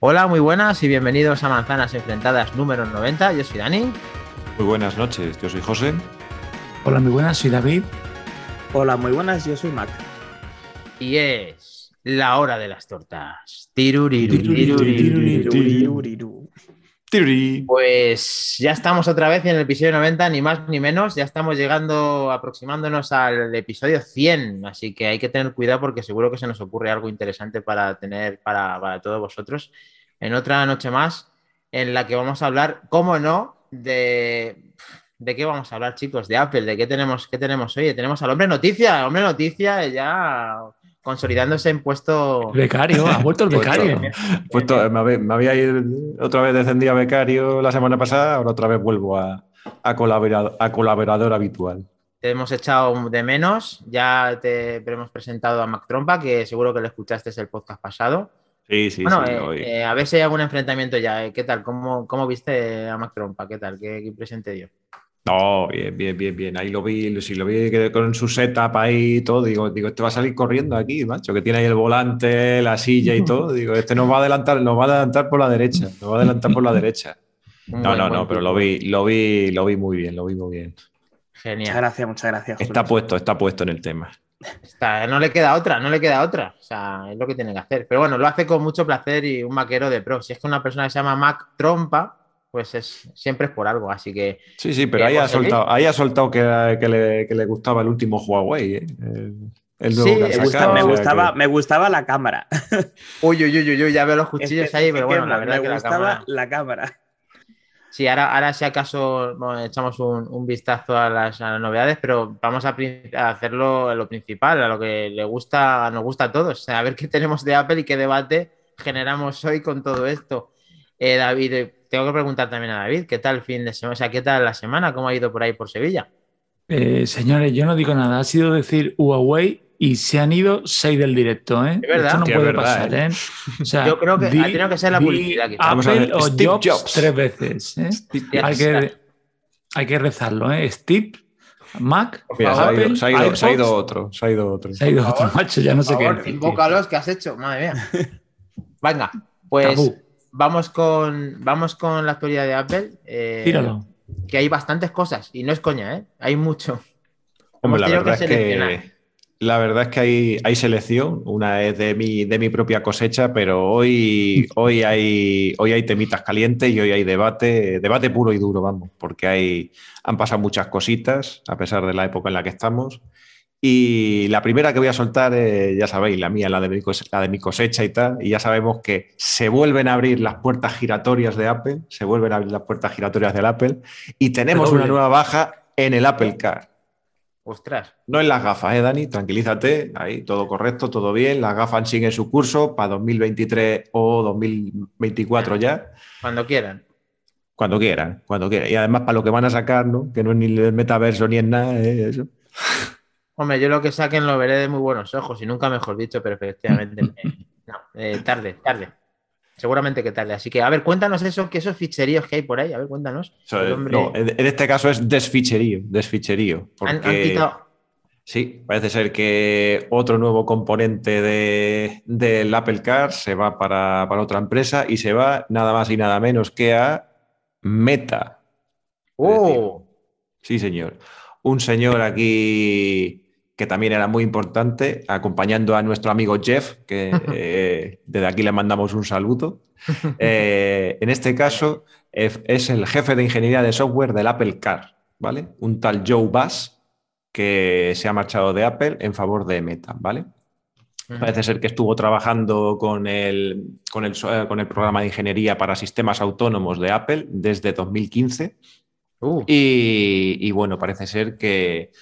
Hola, muy buenas y bienvenidos a Manzanas Enfrentadas número 90. Yo soy Dani. Muy buenas noches, yo soy José. Hola, muy buenas, soy David. Hola, muy buenas, yo soy Mac. Y es la hora de las tortas. Tiruriru, tiruriru. Tiruriru. Pues ya estamos otra vez en el episodio 90, ni más ni menos. Ya estamos llegando, aproximándonos al episodio 100. Así que hay que tener cuidado porque seguro que se nos ocurre algo interesante para tener para, para todos vosotros en otra noche más en la que vamos a hablar, cómo no, de. ¿De qué vamos a hablar, chicos? De Apple, ¿de qué tenemos, qué tenemos hoy? Tenemos al hombre noticia, hombre noticia ya consolidándose en puesto. Becario, ha vuelto el becario. Puesto- me, había, me había ido otra vez descendí a becario la semana pasada, ahora otra vez vuelvo a, a, colaborador, a colaborador habitual. Te hemos echado de menos, ya te hemos presentado a Mac Trompa, que seguro que lo escuchaste el podcast pasado. Sí, sí, bueno, sí. eh, eh, a ver si hay algún enfrentamiento ya. eh, ¿Qué tal? ¿Cómo, cómo viste a Mac Trompa? ¿Qué tal? ¿Qué, qué impresión te dio? No, bien, bien, bien, bien. Ahí lo vi, si lo vi que con su setup ahí y todo, digo, digo, este va a salir corriendo aquí, macho, que tiene ahí el volante, la silla y todo. Digo, este nos va a adelantar, nos va a adelantar por la derecha, nos va a adelantar por la derecha. No, no, no, pero lo vi, lo vi, lo vi muy bien, lo vi muy bien. Muchas Genial. gracias, muchas gracias. Está puesto, está puesto en el tema. Está- no le queda otra, no le queda otra. O sea, es lo que tiene que hacer. Pero bueno, lo hace con mucho placer y un maquero de pro. Si es que una persona que se llama Mac Trompa, pues es, siempre es por algo. Así que Sí, sí, pero ahí ha soltado, ahí ha soltado que, que le, que le gustaba el último Huawei, ¿eh? el, el nuevo Sí, que Me, gustaba, que- me gustaba la cámara. Uy, uy, uy, uy, uy, ya veo los cuchillos Es que- ahí, es pero que bueno, la verdad me que la gustaba cámara. la cámara. Sí, ahora, ahora si acaso bueno, echamos un, un vistazo a las, a las novedades, pero vamos a, a hacerlo lo principal, a lo que le gusta, nos gusta a todos, a ver qué tenemos de Apple y qué debate generamos hoy con todo esto. Eh, David, tengo que preguntar también a David, ¿qué tal el fin de semana? O sea, ¿qué tal la semana? ¿Cómo ha ido por ahí por Sevilla? Eh, señores, yo no digo nada, ha sido decir Huawei y se han ido seis del directo, ¿eh? Es verdad. Esto no puede verdad, pasar, ¿eh? O sea, Yo creo que ha tenido que ser la publicidad, quizá. Vamos a Apple ver, o Steve Jobs, Jobs. tres veces, ¿eh? Hay que, hay que rezarlo, ¿eh? Steve, Mac, Mira, se, ha Apple, ido, se ha ido- se ha ido iPods, otro, se ha ido otro. se ha ido otro macho, ya no sé qué favor, tío. invócalos, ¿qué has hecho? Madre mía. Venga, pues Tabú. Vamos con, vamos con la actualidad de Apple. eh, Tíralo. que hay bastantes cosas y no es coña, ¿eh? Hay mucho. Hombre, la que verdad, es que, la verdad es que hay, hay selección, una es de mi, de mi propia cosecha, pero hoy, hoy, hay, hoy hay temitas calientes y hoy hay debate, debate puro y duro, vamos, porque hay, han pasado muchas cositas a pesar de la época en la que estamos. Y la primera que voy a soltar, eh, ya sabéis, la mía, la de, mi cose- la de mi cosecha y tal, y ya sabemos que se vuelven a abrir las puertas giratorias de Apple, se vuelven a abrir las puertas giratorias del Apple, y tenemos una nueva baja en el Apple Car. Ostras. No en las gafas, ¿eh, Dani? Tranquilízate, ahí todo correcto, todo bien. Las gafas siguen su curso para 2023 o 2024 ya, Cuando quieran. cuando quieran, cuando quieran. Y además para lo que van a sacar, ¿no? Que no es ni el metaverso ni es nada, ¿eh? eso. Hombre, yo lo que saquen lo veré de muy buenos ojos y nunca mejor dicho, pero efectivamente. eh, no, eh, tarde, tarde. Seguramente que tarde. Así que, a ver, cuéntanos eso, que esos ficheríos que hay por ahí. A ver, cuéntanos. Hombre- no, en este caso es desficherío, desficherío. han, han Porque quitado. sí, parece ser que otro nuevo componente de, del Apple Car se va para, para otra empresa y se va nada más y nada menos que a Meta. ¡Oh! Sí, señor. Un señor aquí que también era muy importante, acompañando a nuestro amigo Jeff, que eh, desde aquí le mandamos un saludo. Eh, en este caso, es el jefe de ingeniería de software del Apple Car, ¿vale? Un tal Joe Bass que se ha marchado de Apple en favor de Meta, ¿vale? Parece ser que estuvo trabajando con el, con el, eh, con el programa de ingeniería para sistemas autónomos de Apple desde 2015. Uh, Y, y bueno, parece ser que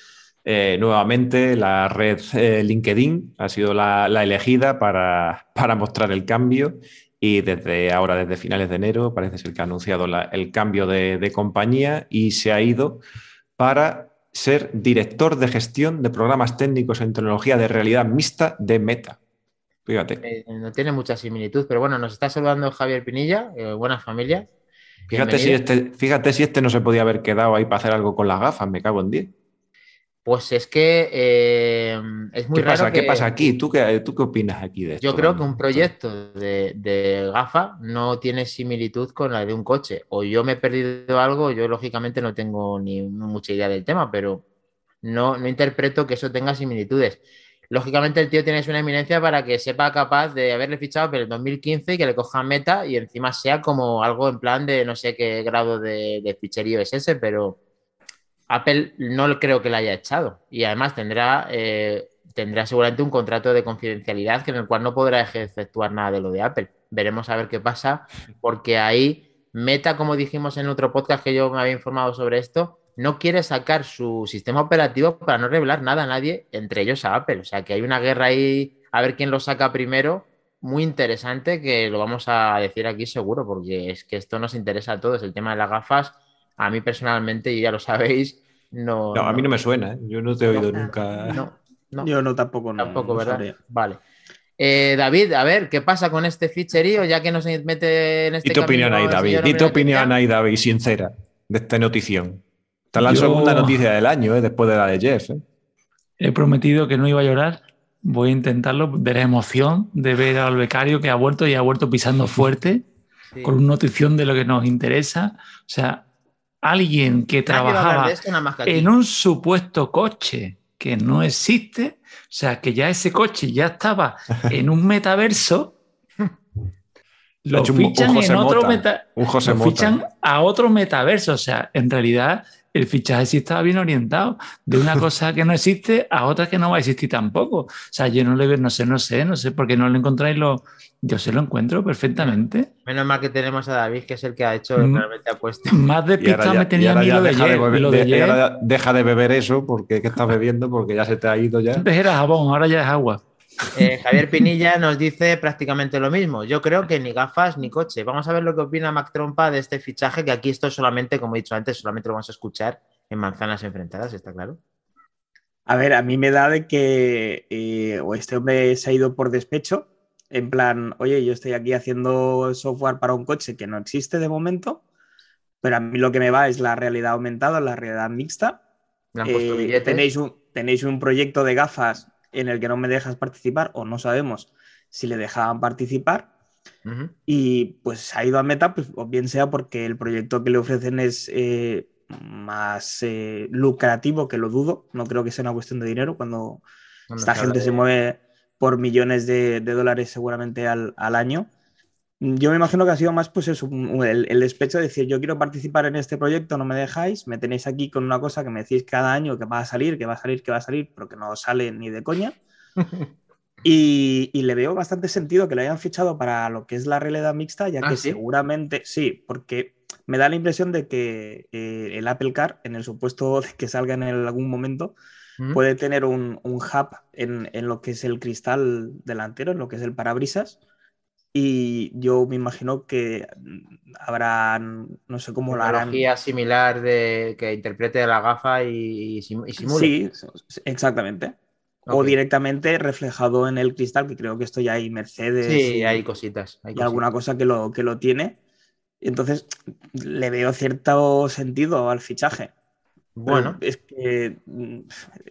eh, nuevamente la red eh, LinkedIn ha sido la, la elegida para, para mostrar el cambio y desde ahora, desde finales de enero, parece ser que ha anunciado la- el cambio de, de compañía y se ha ido para ser director de gestión de programas técnicos en tecnología de realidad mixta de Meta. Fíjate. eh, no tiene mucha similitud, pero bueno, nos está saludando Javier Pinilla, buena familia. Fíjate si, este, fíjate si este no se podía haber quedado ahí para hacer algo con las gafas, me cago en 10. Pues es que eh, es muy ¿Qué raro pasa? ¿Qué que- pasa aquí? ¿Tú qué, ¿Tú qué opinas aquí de esto? Yo creo que un proyecto de, de gafa no tiene similitud con la de un coche. O yo me he perdido algo, yo lógicamente no tengo ni mucha idea del tema, pero no, no interpreto que eso tenga similitudes. Lógicamente el tío tiene una eminencia para que sepa capaz de haberle fichado por el 2015 y que le coja meta y encima sea como algo en plan de no sé qué grado de, de ficherío es ese, pero Apple no creo que la haya echado y además tendrá, eh, tendrá seguramente un contrato de confidencialidad en el cual no podrá efectuar nada de lo de Apple. Veremos a ver qué pasa, porque ahí Meta, como dijimos en otro podcast que yo me había informado sobre esto, no quiere sacar su sistema operativo para no revelar nada a nadie, entre ellos a Apple. O sea que hay una guerra ahí, a ver quién lo saca primero, muy interesante, que lo vamos a decir aquí seguro, porque es que esto nos interesa a todos. El tema de las gafas, a mí personalmente, y ya lo sabéis, no. No, a mí no me suena, ¿eh? yo no te he oído No. nunca. no, no. Yo no tampoco. No, Tampoco, no ¿verdad? sabría. Vale. Eh, David, a ver, ¿qué pasa con este ficherío? Ya que nos mete en este ¿Y tu opinión ahí, David? ¿Y tu opinión ahí, David, sincera, de esta notición? Esta es la Yo- segunda noticia del año, ¿eh? después de la de Jeff. ¿eh? He prometido que no iba a llorar. Voy a intentarlo de la emoción de ver al becario que ha vuelto y ha vuelto pisando fuerte, Sí. con una notición de lo que nos interesa. O sea, alguien que trabajaba que en un supuesto coche que no existe, o sea, que ya ese coche ya estaba en un metaverso, lo Ha hecho un- un fichan en otro meta, Un José lo fichan a otro metaverso, o sea, en realidad el fichaje sí estaba bien orientado, de una cosa que no existe a otra que no va a existir tampoco. O sea, yo no le veo, no sé, no sé, no sé, porque no lo encontráis lo, yo se lo encuentro perfectamente. Menos mal que tenemos a David, que es el que ha hecho, Mm. realmente ha puesto. Más despistado ya- me tenía lo de de beber- de de- ahora deja de beber eso porque ¿qué estás bebiendo? Porque ya se te ha ido ya. antes era jabón, ahora ya es agua. Eh, Javier Pinilla nos dice prácticamente lo mismo. Yo creo que ni gafas ni coche. Vamos a ver lo que opina Mac Trompa de este fichaje, que aquí esto solamente, como he dicho antes, solamente lo vamos a escuchar en manzanas enfrentadas, ¿está claro? A ver, a mí me da de que eh, o este hombre se ha ido por despecho, en plan, oye, yo estoy aquí haciendo software para un coche que no existe de momento, pero a mí lo que me va es la realidad aumentada, la realidad mixta. Eh, tenéis, un, tenéis un proyecto de gafas en el que no me dejas participar o no sabemos si le dejaban participar y pues ha ido a Meta, pues, o bien sea porque el proyecto que le ofrecen es eh, más eh, lucrativo, que lo dudo, no creo que sea una cuestión de dinero, cuando Cuando esta gente se mueve por millones de, de dólares seguramente al, al año. Yo me imagino que ha sido más pues eso, el, el despecho de decir yo quiero participar en este proyecto, no me dejáis, me tenéis aquí con una cosa que me decís cada año que va a salir, que va a salir, que va a salir, pero que no sale ni de coña. Y, y le veo bastante sentido que lo hayan fichado para lo que es la realidad mixta, ya Ah, que ¿sí? seguramente sí, porque me da la impresión de que eh, el Apple Car, en el supuesto de que salga en algún momento, Puede tener un, un hub en, en lo que es el cristal delantero, en lo que es el parabrisas. Y yo me imagino que habrá, no sé cómo lo harán. Similar de que interprete la gafa y, y sim- y simule. Sí, exactamente. O directamente reflejado en el cristal, que creo que esto ya hay Mercedes Sí, y, hay cositas. hay y alguna cosa que lo, que lo tiene. Entonces, le veo cierto sentido al fichaje. Bueno, es que mm,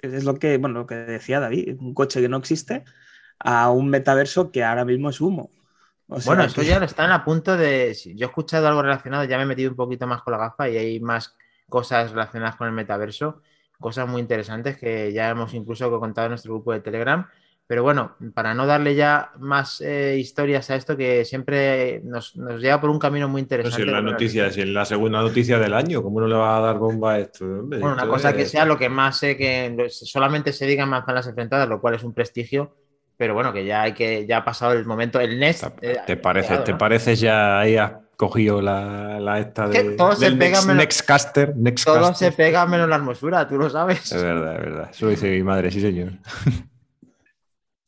es lo que, bueno, lo que decía David, un coche que no existe a un metaverso que ahora mismo es humo. O sea bueno, que- ya lo están a punto de. Yo he escuchado algo relacionado, ya me he metido un poquito más con la gafa y hay más cosas relacionadas con el metaverso, cosas muy interesantes que ya hemos incluso contado en nuestro grupo de Telegram. Pero bueno, para no darle ya más eh, historias a esto, que siempre nos, nos lleva por un camino muy No, interesante. si es la noticia, si es la segunda noticia del año, ¿cómo no le va a dar bomba a esto? hombre? Bueno, una Esto cosa que es- sea lo que más sé que solamente se diga en manzanas enfrentadas, lo cual es un prestigio, pero bueno, que ya hay que, ya ha pasado el momento, el Nest. eh, ¿Te parece, llegado, te ¿no? parece ya ahí has cogido la, la esta que de, todo se del pega Next, menos- Nextcaster? Todo Nextcaster. se pega menos la hermosura, tú lo sabes. Es verdad, es verdad. Eso lo dice mi madre, sí, señor.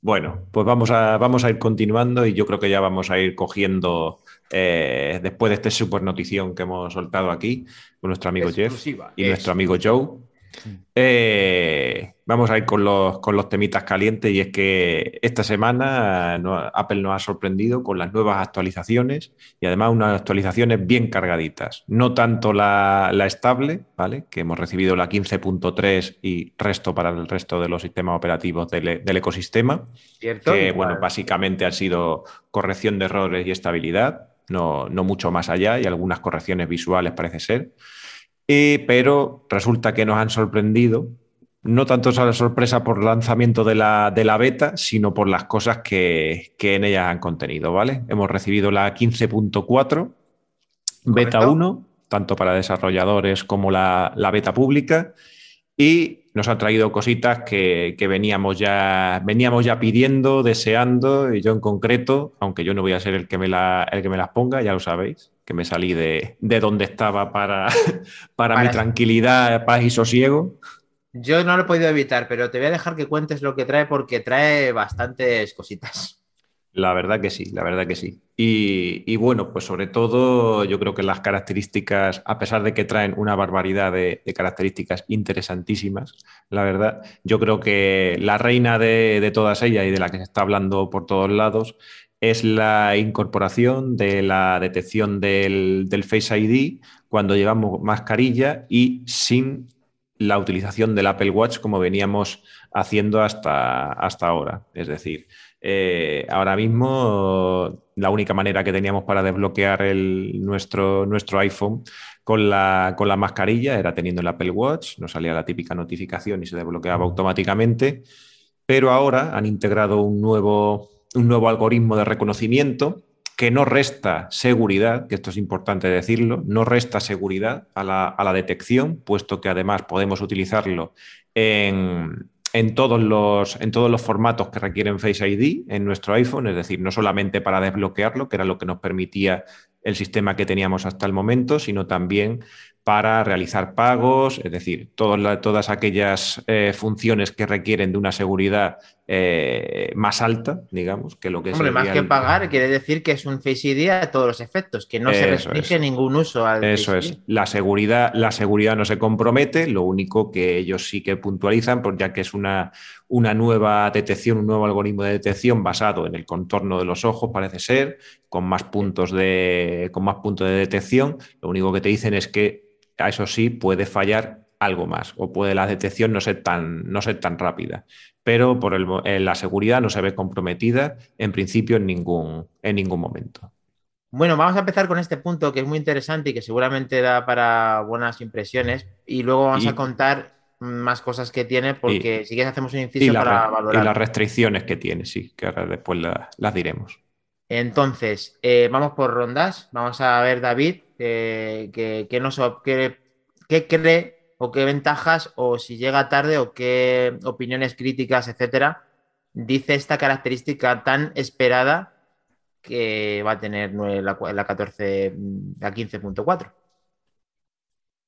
Bueno, pues vamos a, vamos a ir continuando y yo creo que ya vamos a ir cogiendo, eh, después de este super notición que hemos soltado aquí, con nuestro amigo Jeff Exclusiva, y nuestro amigo Joe. Eh, vamos a ir con los, con los temitas calientes y es que esta semana no, Apple nos ha sorprendido con las nuevas actualizaciones y además unas actualizaciones bien cargaditas. No tanto la, la estable, ¿vale? Que hemos recibido la 15.3 y resto para el resto de los sistemas operativos del, del ecosistema. ¿Cierto? Que, bueno, básicamente han sido corrección de errores y estabilidad, no, no mucho más allá y algunas correcciones visuales parece ser. Eh, pero resulta que nos han sorprendido, no tanto la sorpresa por el lanzamiento de la, de la beta, sino por las cosas que, que, en ellas han contenido, ¿vale? Hemos recibido la 15.4, beta 1, tanto para desarrolladores como la, la, beta pública, y nos han traído cositas que, que, veníamos, ya, veníamos ya pidiendo, deseando, y yo en concreto, aunque yo no voy a ser el que me, la, el que me las ponga, ya lo sabéis, que me salí de, de donde estaba para, para, para, mi tranquilidad, paz y sosiego. Yo no lo he podido evitar, pero te voy a dejar que cuentes lo que trae porque trae bastantes cositas. La verdad que sí, la verdad que sí. Y, y, bueno, pues sobre todo yo creo que las características, a pesar de que traen una barbaridad de, de características interesantísimas, la verdad, yo creo que la reina de, de todas ellas y de la que se está hablando por todos lados es la incorporación de la detección del, del, Face ID cuando llevamos mascarilla y sin la utilización del Apple Watch como veníamos haciendo hasta, hasta ahora. Es decir, eh, ahora mismo la única manera que teníamos para desbloquear nuestro, nuestro iPhone con la, con la mascarilla era teniendo el Apple Watch, nos salía la típica notificación y se desbloqueaba automáticamente, pero ahora han integrado un nuevo un nuevo algoritmo de reconocimiento que no resta seguridad, que esto es importante decirlo, no resta seguridad a la, a la detección, puesto que además podemos utilizarlo en, en, todos los, en todos los formatos que requieren Face ID en nuestro iPhone, es decir, no solamente para desbloquearlo, que era lo que nos permitía el sistema que teníamos hasta el momento, sino también para realizar pagos, es decir, todas, todas aquellas eh, funciones que requieren de una seguridad eh, más alta, digamos, que lo que Hombre, más que el... pagar, quiere decir que es un Face ID a todos los efectos, que no Eso se restringe es. ningún uso al Eso Face es. La seguridad, la seguridad no se compromete, lo único que ellos sí que puntualizan, pues ya que es una, una nueva detección, un nuevo algoritmo de detección basado en el contorno de los ojos, parece ser, con más puntos de, con más puntos de detección. Lo único que te dicen es que a eso sí puede fallar algo más o puede la detección no ser tan, no ser tan rápida. Pero por el, eh, la seguridad no se ve comprometida en principio en ningún, en ningún momento. Bueno, vamos a empezar con este punto que es muy interesante y que seguramente da para buenas impresiones y luego vamos y, a contar más cosas que tiene porque y, si quieres hacemos un inciso para valorar. Y las restricciones que tiene, sí, que ahora después la, las diremos. Entonces, eh, vamos por rondas. Vamos a ver, David, eh, qué que, nos, que, que cree o qué ventajas o si llega tarde o qué opiniones críticas, etcétera, dice esta característica tan esperada que va a tener la, la 14, la 15.4.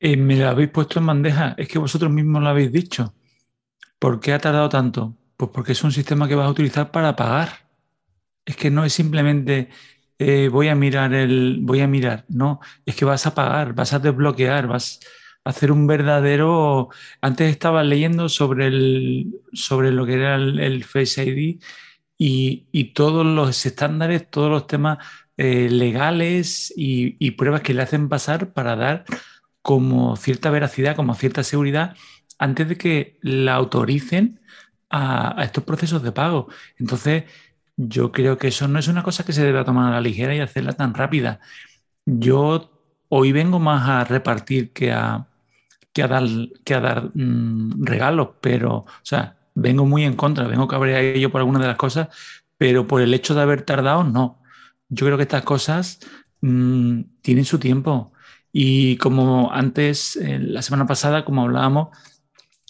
Eh, me la habéis puesto en bandeja, es que vosotros mismos lo habéis dicho. ¿Por qué ha tardado tanto? Pues porque es un sistema que vas a utilizar para pagar. Es que no es simplemente eh, voy a mirar el, voy a mirar, no, es que vas a pagar, vas a desbloquear, vas hacer un verdadero. Antes estaba leyendo sobre, el, sobre lo que era el, Face ID y, y, todos los estándares, todos los temas eh, legales y, y pruebas que le hacen pasar para dar como cierta veracidad, como cierta seguridad, antes de que la autoricen a, a estos procesos de pago. Entonces, yo creo que eso no es una cosa que se deba tomar a la ligera y hacerla tan rápida. Yo hoy vengo más a repartir que a, que a dar, mmm, regalos, pero, o sea, vengo muy en contra, vengo cabreado yo por algunas de las cosas, pero por el hecho de haber tardado, no. Yo creo que estas cosas mmm, tienen su tiempo. Y como antes, eh, la semana pasada, como hablábamos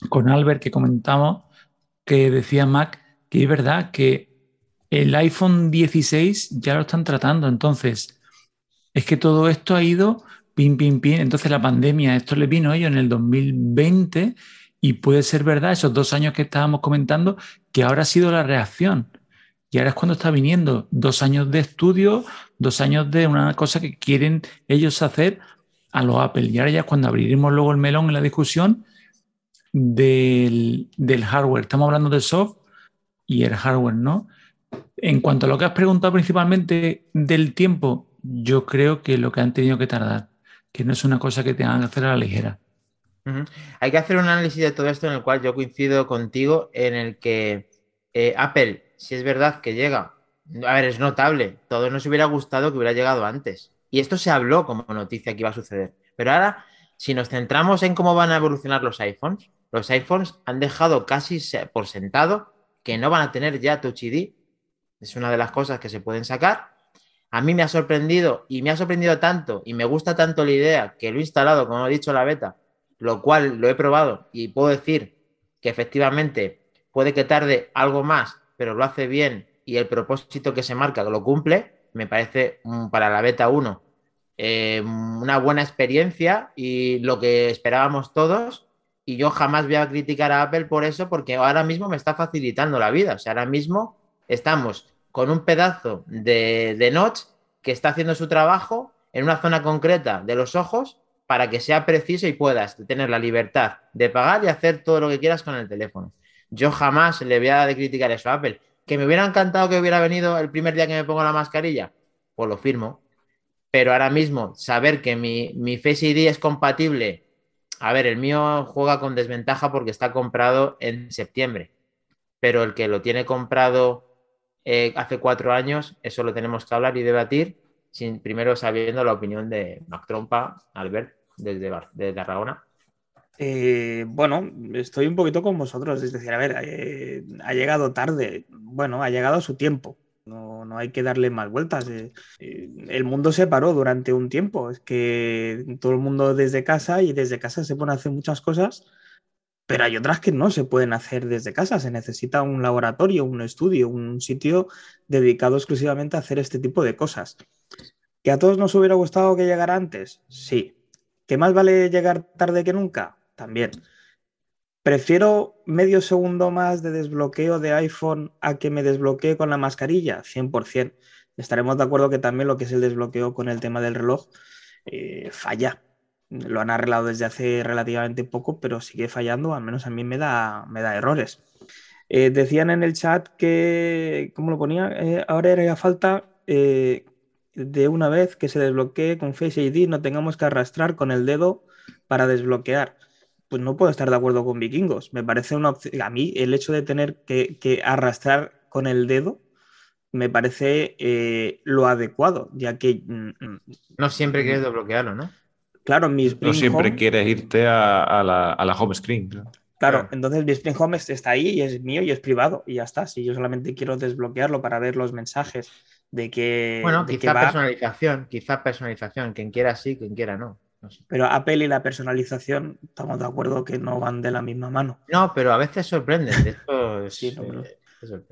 con Albert, que comentamos, que decía Mac, que es verdad que el iPhone 16 ya lo están tratando, entonces es que todo esto ha ido pin, pin, pin. Entonces la pandemia, esto le vino a ellos en el 2020 y puede ser verdad, esos dos años que estábamos comentando, que ahora ha sido la reacción. Y ahora es cuando está viniendo dos años de estudio, dos años de una cosa que quieren ellos hacer a los Apple. Y ahora ya cuando abriremos luego el melón en la discusión, del, del hardware. Estamos hablando del soft y el hardware, ¿no? En cuanto a lo que has preguntado principalmente del tiempo, yo creo que lo que han tenido que tardar, que no es una cosa que tengan que hacer a la ligera. Hay que hacer un análisis de todo esto en el cual yo coincido contigo, en el que eh, Apple, si es verdad que llega, a ver, es notable, todos nos hubiera gustado que hubiera llegado antes. Y esto se habló como noticia que iba a suceder. Pero ahora, si nos centramos en cómo van a evolucionar los iPhones, los iPhones han dejado casi por sentado que no van a tener ya Touch ID. Es una de las cosas que se pueden sacar. A mí me ha sorprendido y me ha sorprendido tanto y me gusta tanto la idea que lo he instalado, como he dicho, la beta, lo cual lo he probado y puedo decir que efectivamente puede que tarde algo más, pero lo hace bien y el propósito que se marca lo cumple, me parece mm, para la beta 1 eh, una buena experiencia y lo que esperábamos todos. Y yo jamás voy a criticar a Apple por eso, porque ahora mismo me está facilitando la vida. O sea, ahora mismo estamos con un pedazo de, de notch que está haciendo su trabajo en una zona concreta de los ojos para que sea preciso y puedas tener la libertad de pagar y hacer todo lo que quieras con el teléfono. Yo jamás le voy a criticar eso a Apple. ¿Que me hubiera encantado que hubiera venido el primer día que me pongo la mascarilla? Pues lo firmo. Pero ahora mismo, saber que mi, mi Face ID es compatible. A ver, el mío juega con desventaja porque está comprado en septiembre. Pero el que lo tiene comprado eh, hace cuatro años, eso lo tenemos que hablar y debatir, sin, primero sabiendo la opinión de Mac Trompa, Albert desde, desde Tarragona? Eh, bueno, estoy un poquito con vosotros, es decir, a ver, eh, ha llegado tarde, bueno, ha llegado a su tiempo, no, no hay que darle más vueltas. El mundo se paró durante un tiempo, es que todo el mundo desde casa y desde casa se pone a hacer muchas cosas, pero hay otras que no se pueden hacer desde casa, se necesita un laboratorio, un estudio, un sitio dedicado exclusivamente a hacer este tipo de cosas. ¿Que a todos nos hubiera gustado que llegara antes? Sí, ¿Que más vale llegar tarde que nunca? También. ¿Prefiero medio segundo más de desbloqueo de iPhone a que me desbloquee con la mascarilla? 100%. Estaremos de acuerdo que también lo que es el desbloqueo con el tema del reloj eh, falla. Lo han arreglado desde hace relativamente poco, pero sigue fallando, al menos a mí me da, me da errores. Eh, decían en el chat que, ¿cómo lo ponía? Eh, ahora haría falta de una vez que se desbloquee con Face ID no tengamos que arrastrar con el dedo para desbloquear. Pues no puedo estar de acuerdo con vikingos. Me parece una opción. A mí el hecho de tener que, arrastrar con el dedo me parece eh, lo adecuado, ya que... Mm, mm, no siempre quieres desbloquearlo, ¿no? Claro, mi No siempre quieres irte a, la, home screen. Claro, entonces mi Spring Home está ahí y es mío y es privado y ya está. Si yo solamente quiero desbloquearlo para ver los mensajes de que. Bueno, quizá personalización, quizá personalización, quien quiera sí, quien quiera no. Pero Apple y la personalización, estamos de acuerdo que no van de la misma mano. No, pero a veces sorprenden. sí,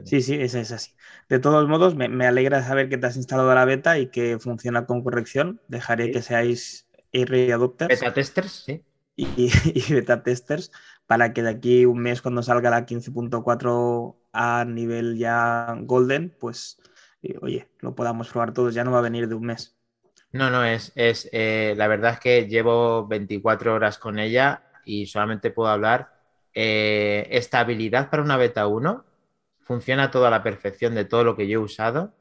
sí, sí, es, así. De todos modos, me, alegra saber que te has instalado la beta y que funciona con corrección. Dejaré que seáis early adopters. Beta testers, sí. Y, y, beta testers para que de aquí un mes cuando salga la 15.4 a nivel ya golden, pues oye, lo podamos probar todos, ya no va a venir de un mes. No, no, es, es eh, la verdad es que llevo 24 horas con ella y solamente puedo hablar. Eh, estabilidad para una beta 1, funciona todo a la perfección de todo lo que yo he usado.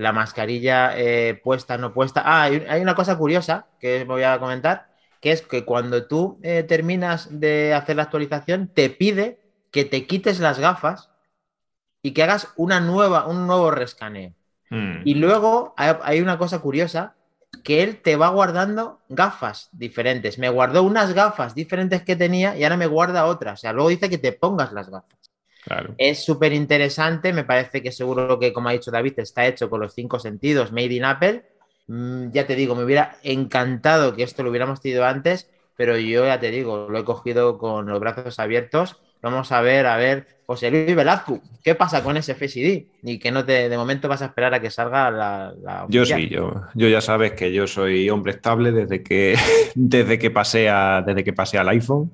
La mascarilla eh, puesta, no puesta. Ah, hay, una cosa curiosa que voy a comentar, que es que cuando tú terminas de hacer la actualización, te pide que te quites las gafas y que hagas una nueva, un nuevo rescaneo. Hmm. Y luego hay una cosa curiosa, que él te va guardando gafas diferentes. Me guardó unas gafas diferentes que tenía y ahora me guarda otras. O sea, luego dice que te pongas las gafas. Es súper interesante, me parece que seguro que, como ha dicho David, está hecho con los cinco sentidos, Made in Apple. Mm, ya te digo, me hubiera encantado que esto lo hubiéramos tenido antes, pero yo ya te digo, lo he cogido con los brazos abiertos. Vamos a ver, a ver José Luis Velazco, ¿qué pasa con ese FSD? Y que no te, de momento vas a esperar a que salga la. yo sí, yo, yo ya sabes que yo soy hombre estable desde que, desde que, pasé, desde que pasé al iPhone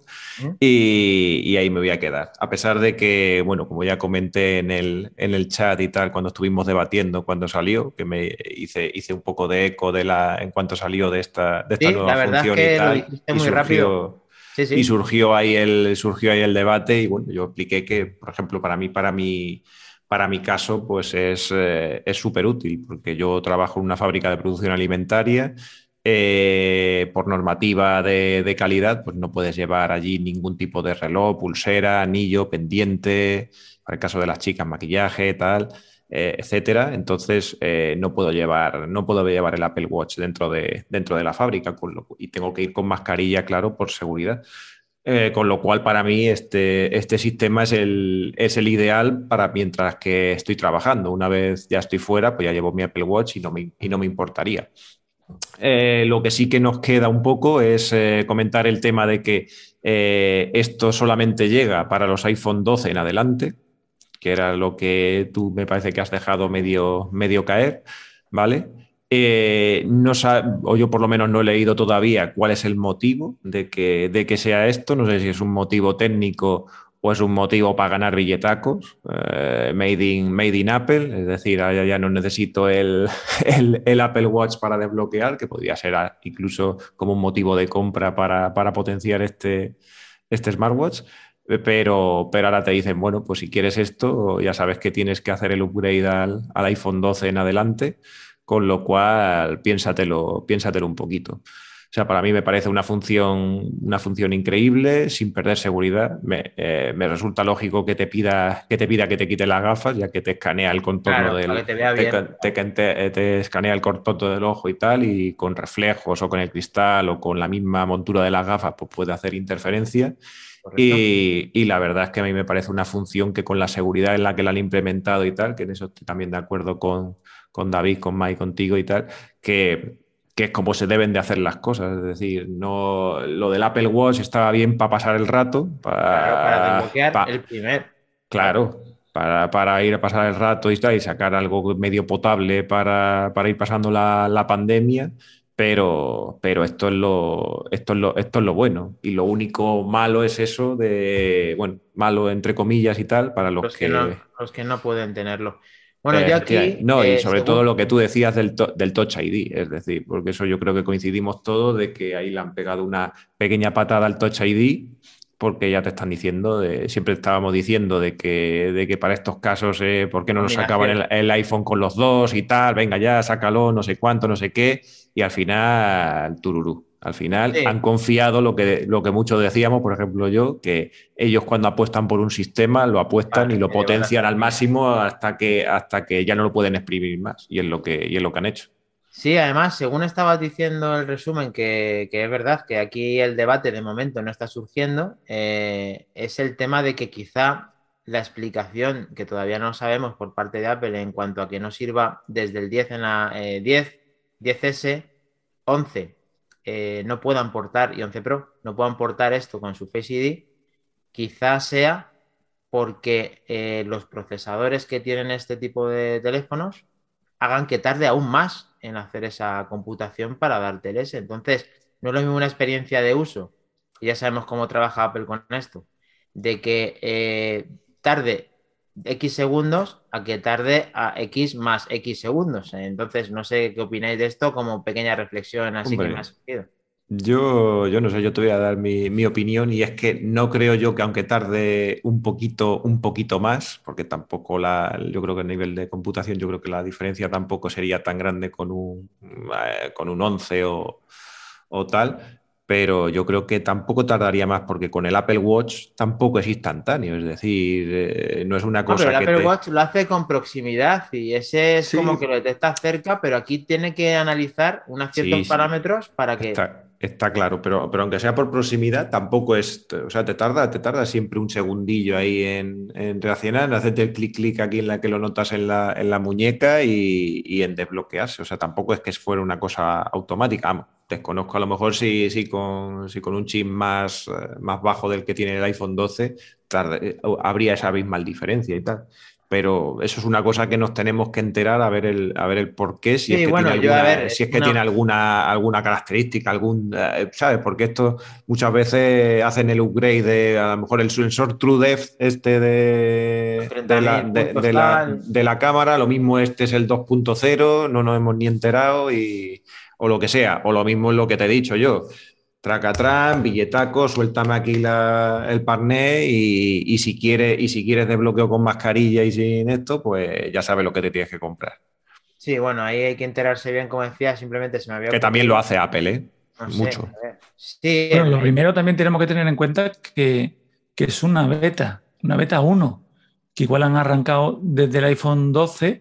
y, ahí me voy a quedar. A pesar de que, bueno, como ya comenté en el, en el chat y tal, cuando estuvimos debatiendo cuando salió, que me hice, hice un poco de eco de la, en cuanto salió de esta, de esta nueva función y tal. muy rápido Y surgió ahí, el, surgió ahí el debate y bueno, yo expliqué que, por ejemplo, para mí, para mí para mi caso, pues es eh, súper útil, porque yo trabajo en una fábrica de producción alimentaria. Eh, por normativa de, calidad, pues no puedes llevar allí ningún tipo de reloj, pulsera, anillo, pendiente, para el caso de las chicas, maquillaje, tal, eh, etcétera. Entonces no puedo llevar, no puedo llevar el Apple Watch dentro de, dentro de la fábrica y tengo que ir con mascarilla, claro, por seguridad. Eh, con lo cual, para mí, este, este sistema es el, es el, ideal para mientras que estoy trabajando. Una vez ya estoy fuera, pues ya llevo mi Apple Watch y no me, y no me importaría. Eh, lo que sí que nos queda un poco es eh, comentar el tema de que esto solamente llega para los iPhone 12 en adelante, que era lo que tú me parece que has dejado medio, medio caer, ¿vale? Eh, o yo por lo menos no he leído todavía cuál es el motivo de que, de que sea esto. No sé si es un motivo técnico o es un motivo para ganar billetacos. Eh, made, in, made in Apple, es decir, ya, no necesito el, el, Apple Watch para desbloquear, que podría ser incluso como un motivo de compra para, para potenciar este, este smartwatch. Pero, pero ahora te dicen, bueno, pues si quieres esto, ya sabes que tienes que hacer el upgrade al, al iPhone 12 en adelante con lo cual piénsatelo, piénsatelo un poquito. O sea, para mí me parece una función, una función increíble, sin perder seguridad. Me, eh, resulta lógico que te, pida, que te pida que te quite las gafas, ya que te escanea el contorno del. Te, te, escanea el contorno del ojo y tal, y con reflejos o con el cristal o con la misma montura de las gafas, pues puede hacer interferencia. Y, y, la verdad es que a mí me parece una función que con la seguridad en la que la han implementado y tal, que en eso estoy también de acuerdo con, con David, con Mike, contigo y tal, que, es como se deben de hacer las cosas. Es decir, no lo del Apple Watch estaba bien para pasar el rato. Para, desbloquear el primer. Claro, para, ir a pasar el rato y, y sacar algo medio potable para, ir pasando la, pandemia. Pero, pero esto, es lo, esto, es lo, esto es lo bueno. Y lo único malo es eso de, bueno, malo entre comillas y tal, para los, que, los que no pueden tenerlo. Bueno, yo aquí. No, y eh, sobre todo lo que tú decías del, del, Touch ID, es decir, porque eso yo creo que coincidimos todos de que ahí le han pegado una pequeña patada al Touch ID, porque ya te están diciendo, de, siempre estábamos diciendo de que, de que para estos casos, eh, ¿por qué no nos sacaban el, el, iPhone con los dos y tal? Venga ya, sácalo, no sé cuánto, no sé qué, y al final, tururú. Al final han confiado lo que, lo que muchos decíamos, por ejemplo yo, que ellos cuando apuestan por un sistema lo apuestan y lo potencian al máximo hasta que, hasta que ya no lo pueden exprimir más. Y es lo que, y es lo que han hecho. Sí, además, según estabas diciendo el resumen, que, es verdad que aquí el debate de momento no está surgiendo, eh, es el tema de que quizá la explicación que todavía no sabemos por parte de Apple en cuanto a que no sirva desde el 10 en la 10, 10S, 11 eh, no puedan portar, y 11 Pro, no puedan portar esto con su Face ID, quizás sea porque eh, los procesadores que tienen este tipo de teléfonos hagan que tarde aún más en hacer esa computación para dar ese. Entonces, no es lo mismo una experiencia de uso, y ya sabemos cómo trabaja Apple con esto, de que eh, tarde X segundos a que tarde a X más X segundos. Entonces, no sé qué opináis de esto como pequeña reflexión así que me ha surgido. Yo, yo no sé, yo te voy a dar mi, opinión y es que no creo yo que aunque tarde un poquito, un poquito más, porque tampoco la, yo creo que a nivel de computación, yo creo que la diferencia tampoco sería tan grande con un, eh, con un 11 o, o tal, pero yo creo que tampoco tardaría más porque con el Apple Watch tampoco es instantáneo, es decir, eh, no es una cosa no, pero el Apple Watch lo hace con proximidad y ese es como que lo detecta cerca, pero aquí tiene que analizar unos ciertos parámetros para que... Está, claro, pero, pero aunque sea por proximidad, tampoco es, o sea, te tarda, te tarda siempre un segundillo ahí en, reaccionar, en hacerte el clic clic aquí en la que lo notas en la, en la muñeca y, y, en desbloquearse, o sea, tampoco es que fuera una cosa automática, desconozco a lo mejor si, si, con, si con un chip más, eh, más bajo del que tiene el iPhone 12 eh, habría esa misma diferencia y tal. Pero eso es una cosa que nos tenemos que enterar a ver el, a ver el por qué, si es que, tiene, alguna, si es que tiene alguna, alguna característica, algún, eh, ¿sabes? Porque esto muchas veces hacen el upgrade de a lo mejor el sensor TrueDepth este de, de, la, de, la, de la cámara, lo mismo este es el 2.0, no nos hemos ni enterado y o lo que sea, o lo mismo es lo que te he dicho yo. Tracatrán, billetaco, suéltame aquí la- el parné y, y si quieres, y si quieres desbloqueo con mascarilla y sin esto, pues ya sabes lo que te tienes que comprar. Sí, bueno, ahí hay que enterarse bien, como decía, simplemente se me había Que también lo hace Apple, ¿eh? No mucho. Sí, Bueno, lo eh, primero también tenemos que tener en cuenta que, que es una beta, una beta 1, que igual han arrancado desde el iPhone 12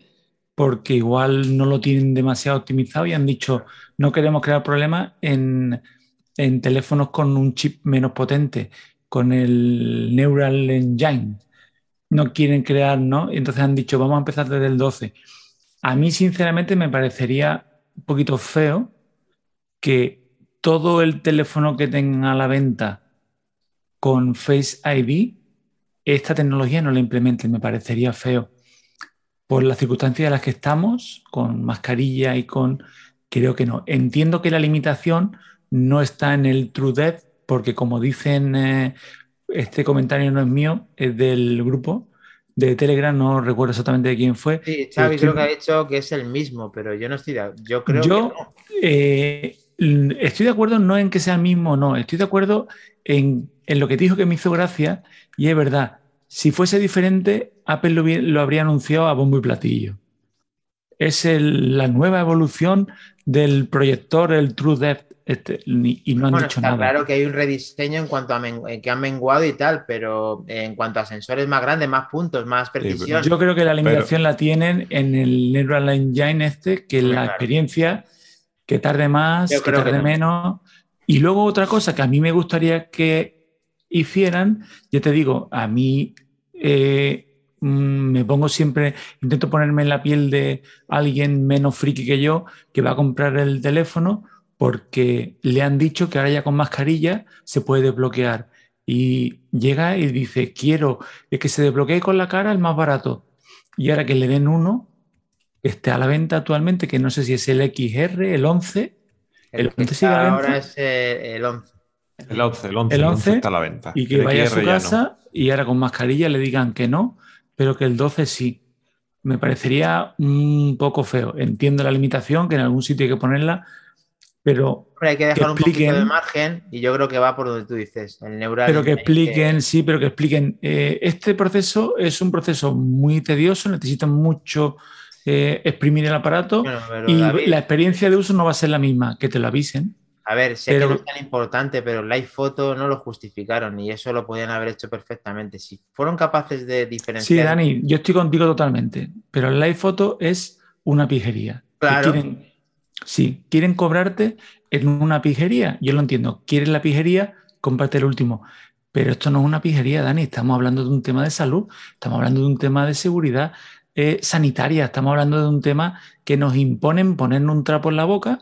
porque igual no lo tienen demasiado optimizado y han dicho no queremos crear problemas en, en teléfonos con un chip menos potente, con el Neural Engine. No quieren crear, ¿no? Entonces han dicho vamos a empezar desde el 12. A mí, sinceramente, me parecería un poquito feo que todo el teléfono que tengan a la venta con Face ID, esta tecnología no la implementen, me parecería feo. Por las circunstancias en las que estamos, con mascarilla y con... Creo que no. Entiendo que la limitación no está en el True Depth, porque como dicen, eh, este comentario no es mío, es del grupo de Telegram, no recuerdo exactamente de quién fue. sí, Xavi creo que ha dicho que es el mismo, pero yo no estoy de Yo creo Yo que no. eh, estoy de acuerdo no en que sea el mismo no, estoy de acuerdo en, en lo que te dijo que me hizo gracia y es verdad, si fuese diferente, Apple lo, habría anunciado a bombo y platillo. Es el- la nueva evolución del proyector, el True Depth, este, ni- y no han Bueno, dicho está nada. claro que hay un rediseño en cuanto a que han menguado y tal, pero en cuanto a sensores más grandes, más puntos, más precisión. Yo creo que la limitación la tienen en el Neural Engine este, que Muy la claro. experiencia que tarde más, Yo que creo que tarde no. menos. Y luego otra cosa que a mí me gustaría que hicieran, yo te digo, a mí eh, mm, me pongo siempre, intento ponerme en la piel de alguien menos friki que yo que va a comprar el teléfono porque le han dicho que ahora ya con mascarilla se puede desbloquear. Y llega y dice, quiero que se desbloquee con la cara el más barato. Y ahora que le den uno, esté a la venta actualmente, que no sé si es el XR, el 11, el el que 11 sigue a la está ahora es eh, el 11. El 11, el 11, El el 11, 11 está a la venta. y que El vaya a su no. casa y ahora con mascarilla le digan que no, pero que el 12 sí. Me parecería un poco feo. Entiendo la limitación, que en algún sitio hay que ponerla, pero, hay que dejar un poquito de margen y yo creo que va por donde tú dices. El neural pero que expliquen, sí, pero que expliquen. eh, este proceso es un proceso muy tedioso, necesita mucho eh, exprimir el aparato Bueno, y David, la experiencia de uso no va a ser la misma, que te lo avisen. A ver, sé pero- que no es tan importante, pero live photo no lo justificaron y eso lo podían haber hecho perfectamente. Si fueron capaces de Sí, diferenciar. Dani, yo estoy contigo totalmente, pero el live photo es una pijería. Claro. Quieren, sí, quieren cobrarte en una pijería. Yo lo entiendo. Quieres la pijería, cómprate el último. Pero esto no es una pijería, Dani. Estamos hablando de un tema de salud, estamos hablando de un tema de seguridad eh, sanitaria, estamos hablando de un tema que nos imponen ponernos un trapo en la boca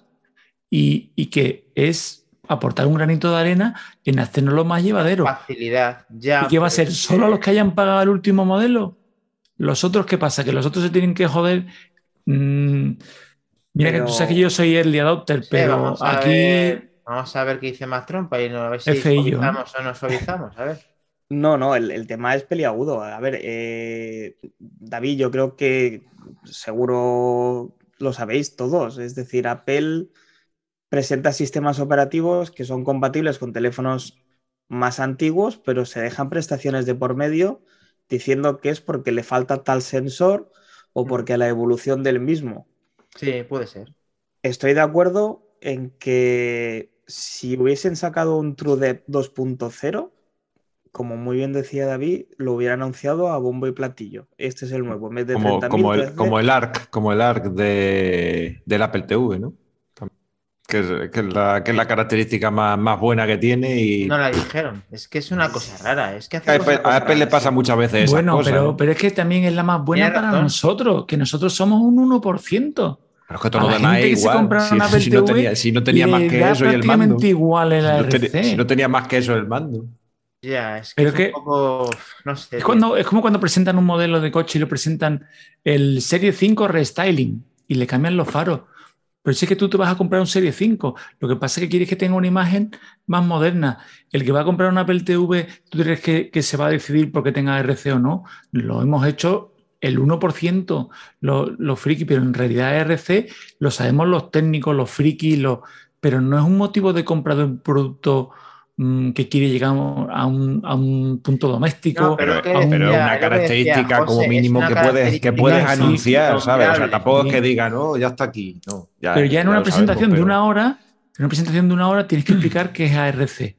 y, y que es aportar un granito de arena en hacernos más llevadero. facilidad. Ya, ¿Y qué va a ser? ¿Solo a los que hayan pagado el último modelo? ¿Los otros qué pasa? ¿Que los otros se tienen que joder? Mm, mira que tú sabes que yo soy early adopter, Sí, pero vamos a aquí ver- vamos a ver qué dice más Trump y a ver si suavizamos o no suavizamos. A ver. No, no, el, el tema es peliagudo. A ver, eh, David, yo creo que seguro lo sabéis todos. Es decir, Apple presenta sistemas operativos que son compatibles con teléfonos más antiguos, pero se dejan prestaciones de por medio diciendo que es porque le falta tal sensor o porque la evolución del mismo. Sí, puede ser. Estoy de acuerdo en que si hubiesen sacado un TrueDepth 2.0, como muy bien decía David, lo hubiera anunciado a bombo y platillo. Este es el nuevo. En vez de Como, 30.000, como, el, 13, como el ARC, como el ARC de, del Apple TV, ¿no? Que es, que es la, que es la característica más, más buena que tiene y No la dijeron. Es que es una cosa rara. Es que hace a Apple, a Apple le pasa muchas veces esas bueno, cosas. pero, pero es que también es la más buena para razón. nosotros, que nosotros somos un 1%. Pero es que todo lo demás es igual. Si, una Apple si no tenía, si no tenía más que eso y el mando. prácticamente igual el Si no, tenía, si no tenía más que eso el mando. Ya, es que Pero es que- un poco. No sé. Es, cuando, es como cuando presentan un modelo de coche y lo presentan el Serie 5 Restyling y le cambian los faros. Pero si es que tú te vas a comprar un Serie 5, lo que pasa es que quieres que tenga una imagen más moderna. El que va a comprar una Apple TV, ¿tú crees que, que se va a decidir porque tenga RC o no? Lo hemos hecho el 1%, los lo friki, pero en realidad RC lo sabemos los técnicos, los frikis, los, pero no es un motivo de compra de un producto mm, que quiere llegar a un, a un punto doméstico. No, Pero, Es que pero es decía, una que característica decía como José, mínimo que puedes, que puedes característica anunciar, ¿sabes? O sea, tampoco es que Sí. diga, no, ya está aquí. No, ya- Pero ya en ya una presentación sabemos, de una hora, en una presentación de una hora tienes que explicar qué es ARC,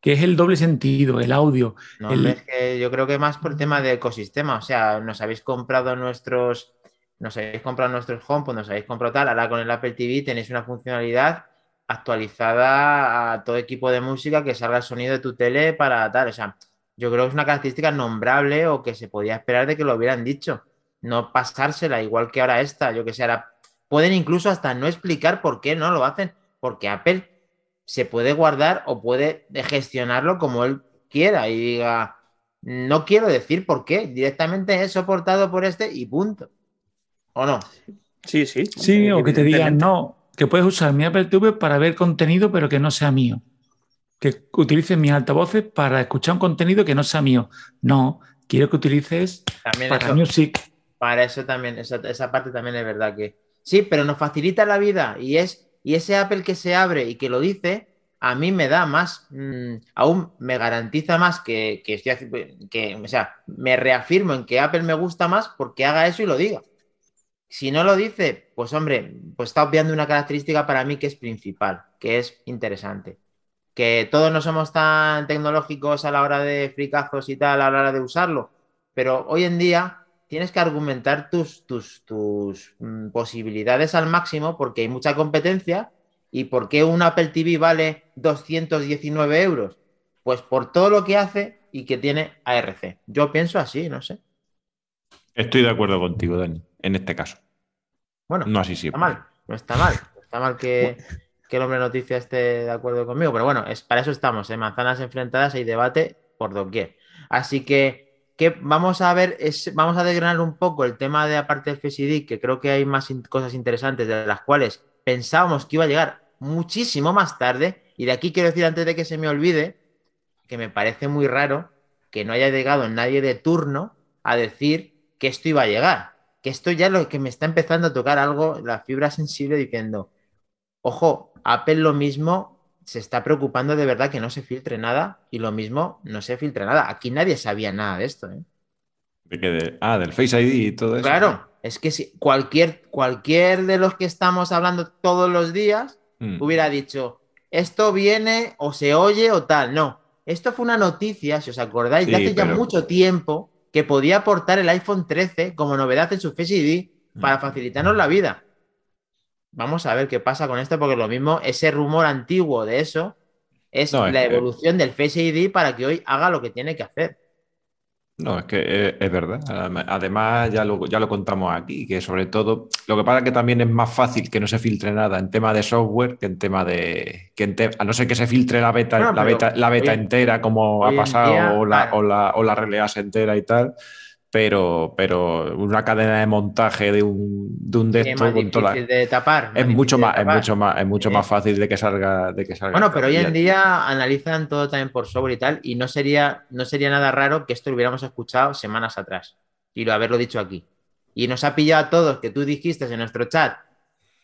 qué es el doble sentido, el audio. No, El- es que yo creo que más por el tema de ecosistema. O sea, nos habéis comprado nuestros. Nos habéis comprado nuestros HomePod, nos habéis comprado tal. Ahora con el Apple TV tenéis una funcionalidad actualizada a todo equipo de música que salga el sonido de tu tele para tal. O sea, yo creo que es una característica nombrable o que se podía esperar de que lo hubieran dicho. No pasársela, igual que ahora esta, yo que sé, ahora pueden incluso hasta no explicar por qué no lo hacen, porque Apple se puede guardar o puede gestionarlo como él quiera y diga, no quiero decir por qué, directamente es soportado por este y punto. ¿O no? Sí, sí. Sí, o que te digan, no, que puedes usar mi Apple TV para ver contenido, pero que no sea mío. Que utilices mis altavoces para escuchar un contenido que no sea mío. No, quiero que utilices También para eso- Music. Para eso también, esa, esa parte también es verdad que sí, pero nos facilita la vida y es y ese Apple que se abre y que lo dice, a mí me da más, mm, aún me garantiza más que, que estoy que, o sea, me reafirmo en que Apple me gusta más porque haga eso y lo diga. Si no lo dice, pues hombre, pues está obviando una característica para mí que es principal, que es interesante. Que todos no somos tan tecnológicos a la hora de fricazos y tal, a la hora de usarlo, pero hoy en día tienes que argumentar tus, tus, tus mm, posibilidades al máximo porque hay mucha competencia y por qué un Apple TV vale 219 euros. Pues por todo lo que hace y que tiene ARC. Yo pienso así, no sé. Estoy de acuerdo contigo, Dani, en este caso. Bueno, No así está siempre. mal, no está mal. No está mal que, que el hombre noticia esté de acuerdo conmigo, pero bueno, es, para eso estamos, en manzanas enfrentadas hay debate por doquier. Así que, que vamos a ver, es, vamos a desgranar un poco el tema de aparte del ID, que creo que hay más in- cosas interesantes de las cuales pensábamos que iba a llegar muchísimo más tarde. Y de aquí quiero decir antes de que se me olvide, que me parece muy raro que no haya llegado nadie de turno a decir que esto iba a llegar. Que esto ya lo que me está empezando a tocar algo, la fibra sensible, diciendo, ojo, Apple lo mismo se está preocupando de verdad que no se filtre nada y lo mismo no se filtre nada. Aquí nadie sabía nada de esto. ¿eh? ¿De qué? De- ah, del Face ID y todo eso. Claro, es que si cualquier, cualquier de los que estamos hablando todos los días Mm. hubiera dicho, esto viene o se oye o tal. No, esto fue una noticia, si os acordáis, de hace ya mucho tiempo que podía aportar el iPhone 13 como novedad en su Face ID para Mm. facilitarnos la vida. Vamos a ver qué pasa con esto, porque lo mismo, ese rumor antiguo de eso es No, la evolución del Face ID para que hoy haga lo que tiene que hacer. No, es que es, es verdad. Adem- Además, ya lo, ya lo contamos aquí, que sobre todo, lo que pasa es que también es más fácil que no se filtre nada en tema de software que en tema de. Que en te- a no ser que se filtre la beta, la beta, la beta hoy- entera, como ha pasado, día, o, la, claro. o, la, o la release entera y tal. Pero, pero una cadena de montaje de un, de un de con toda la- difícil de tapar. es mucho más, es mucho más, es mucho Sí. más fácil de que salga, de que salga. Bueno, pero hoy en día analizan todo también por software y tal, y no sería, no sería nada raro que esto lo hubiéramos escuchado semanas atrás y lo haberlo dicho aquí. Y nos ha pillado a todos que tú dijiste en nuestro chat,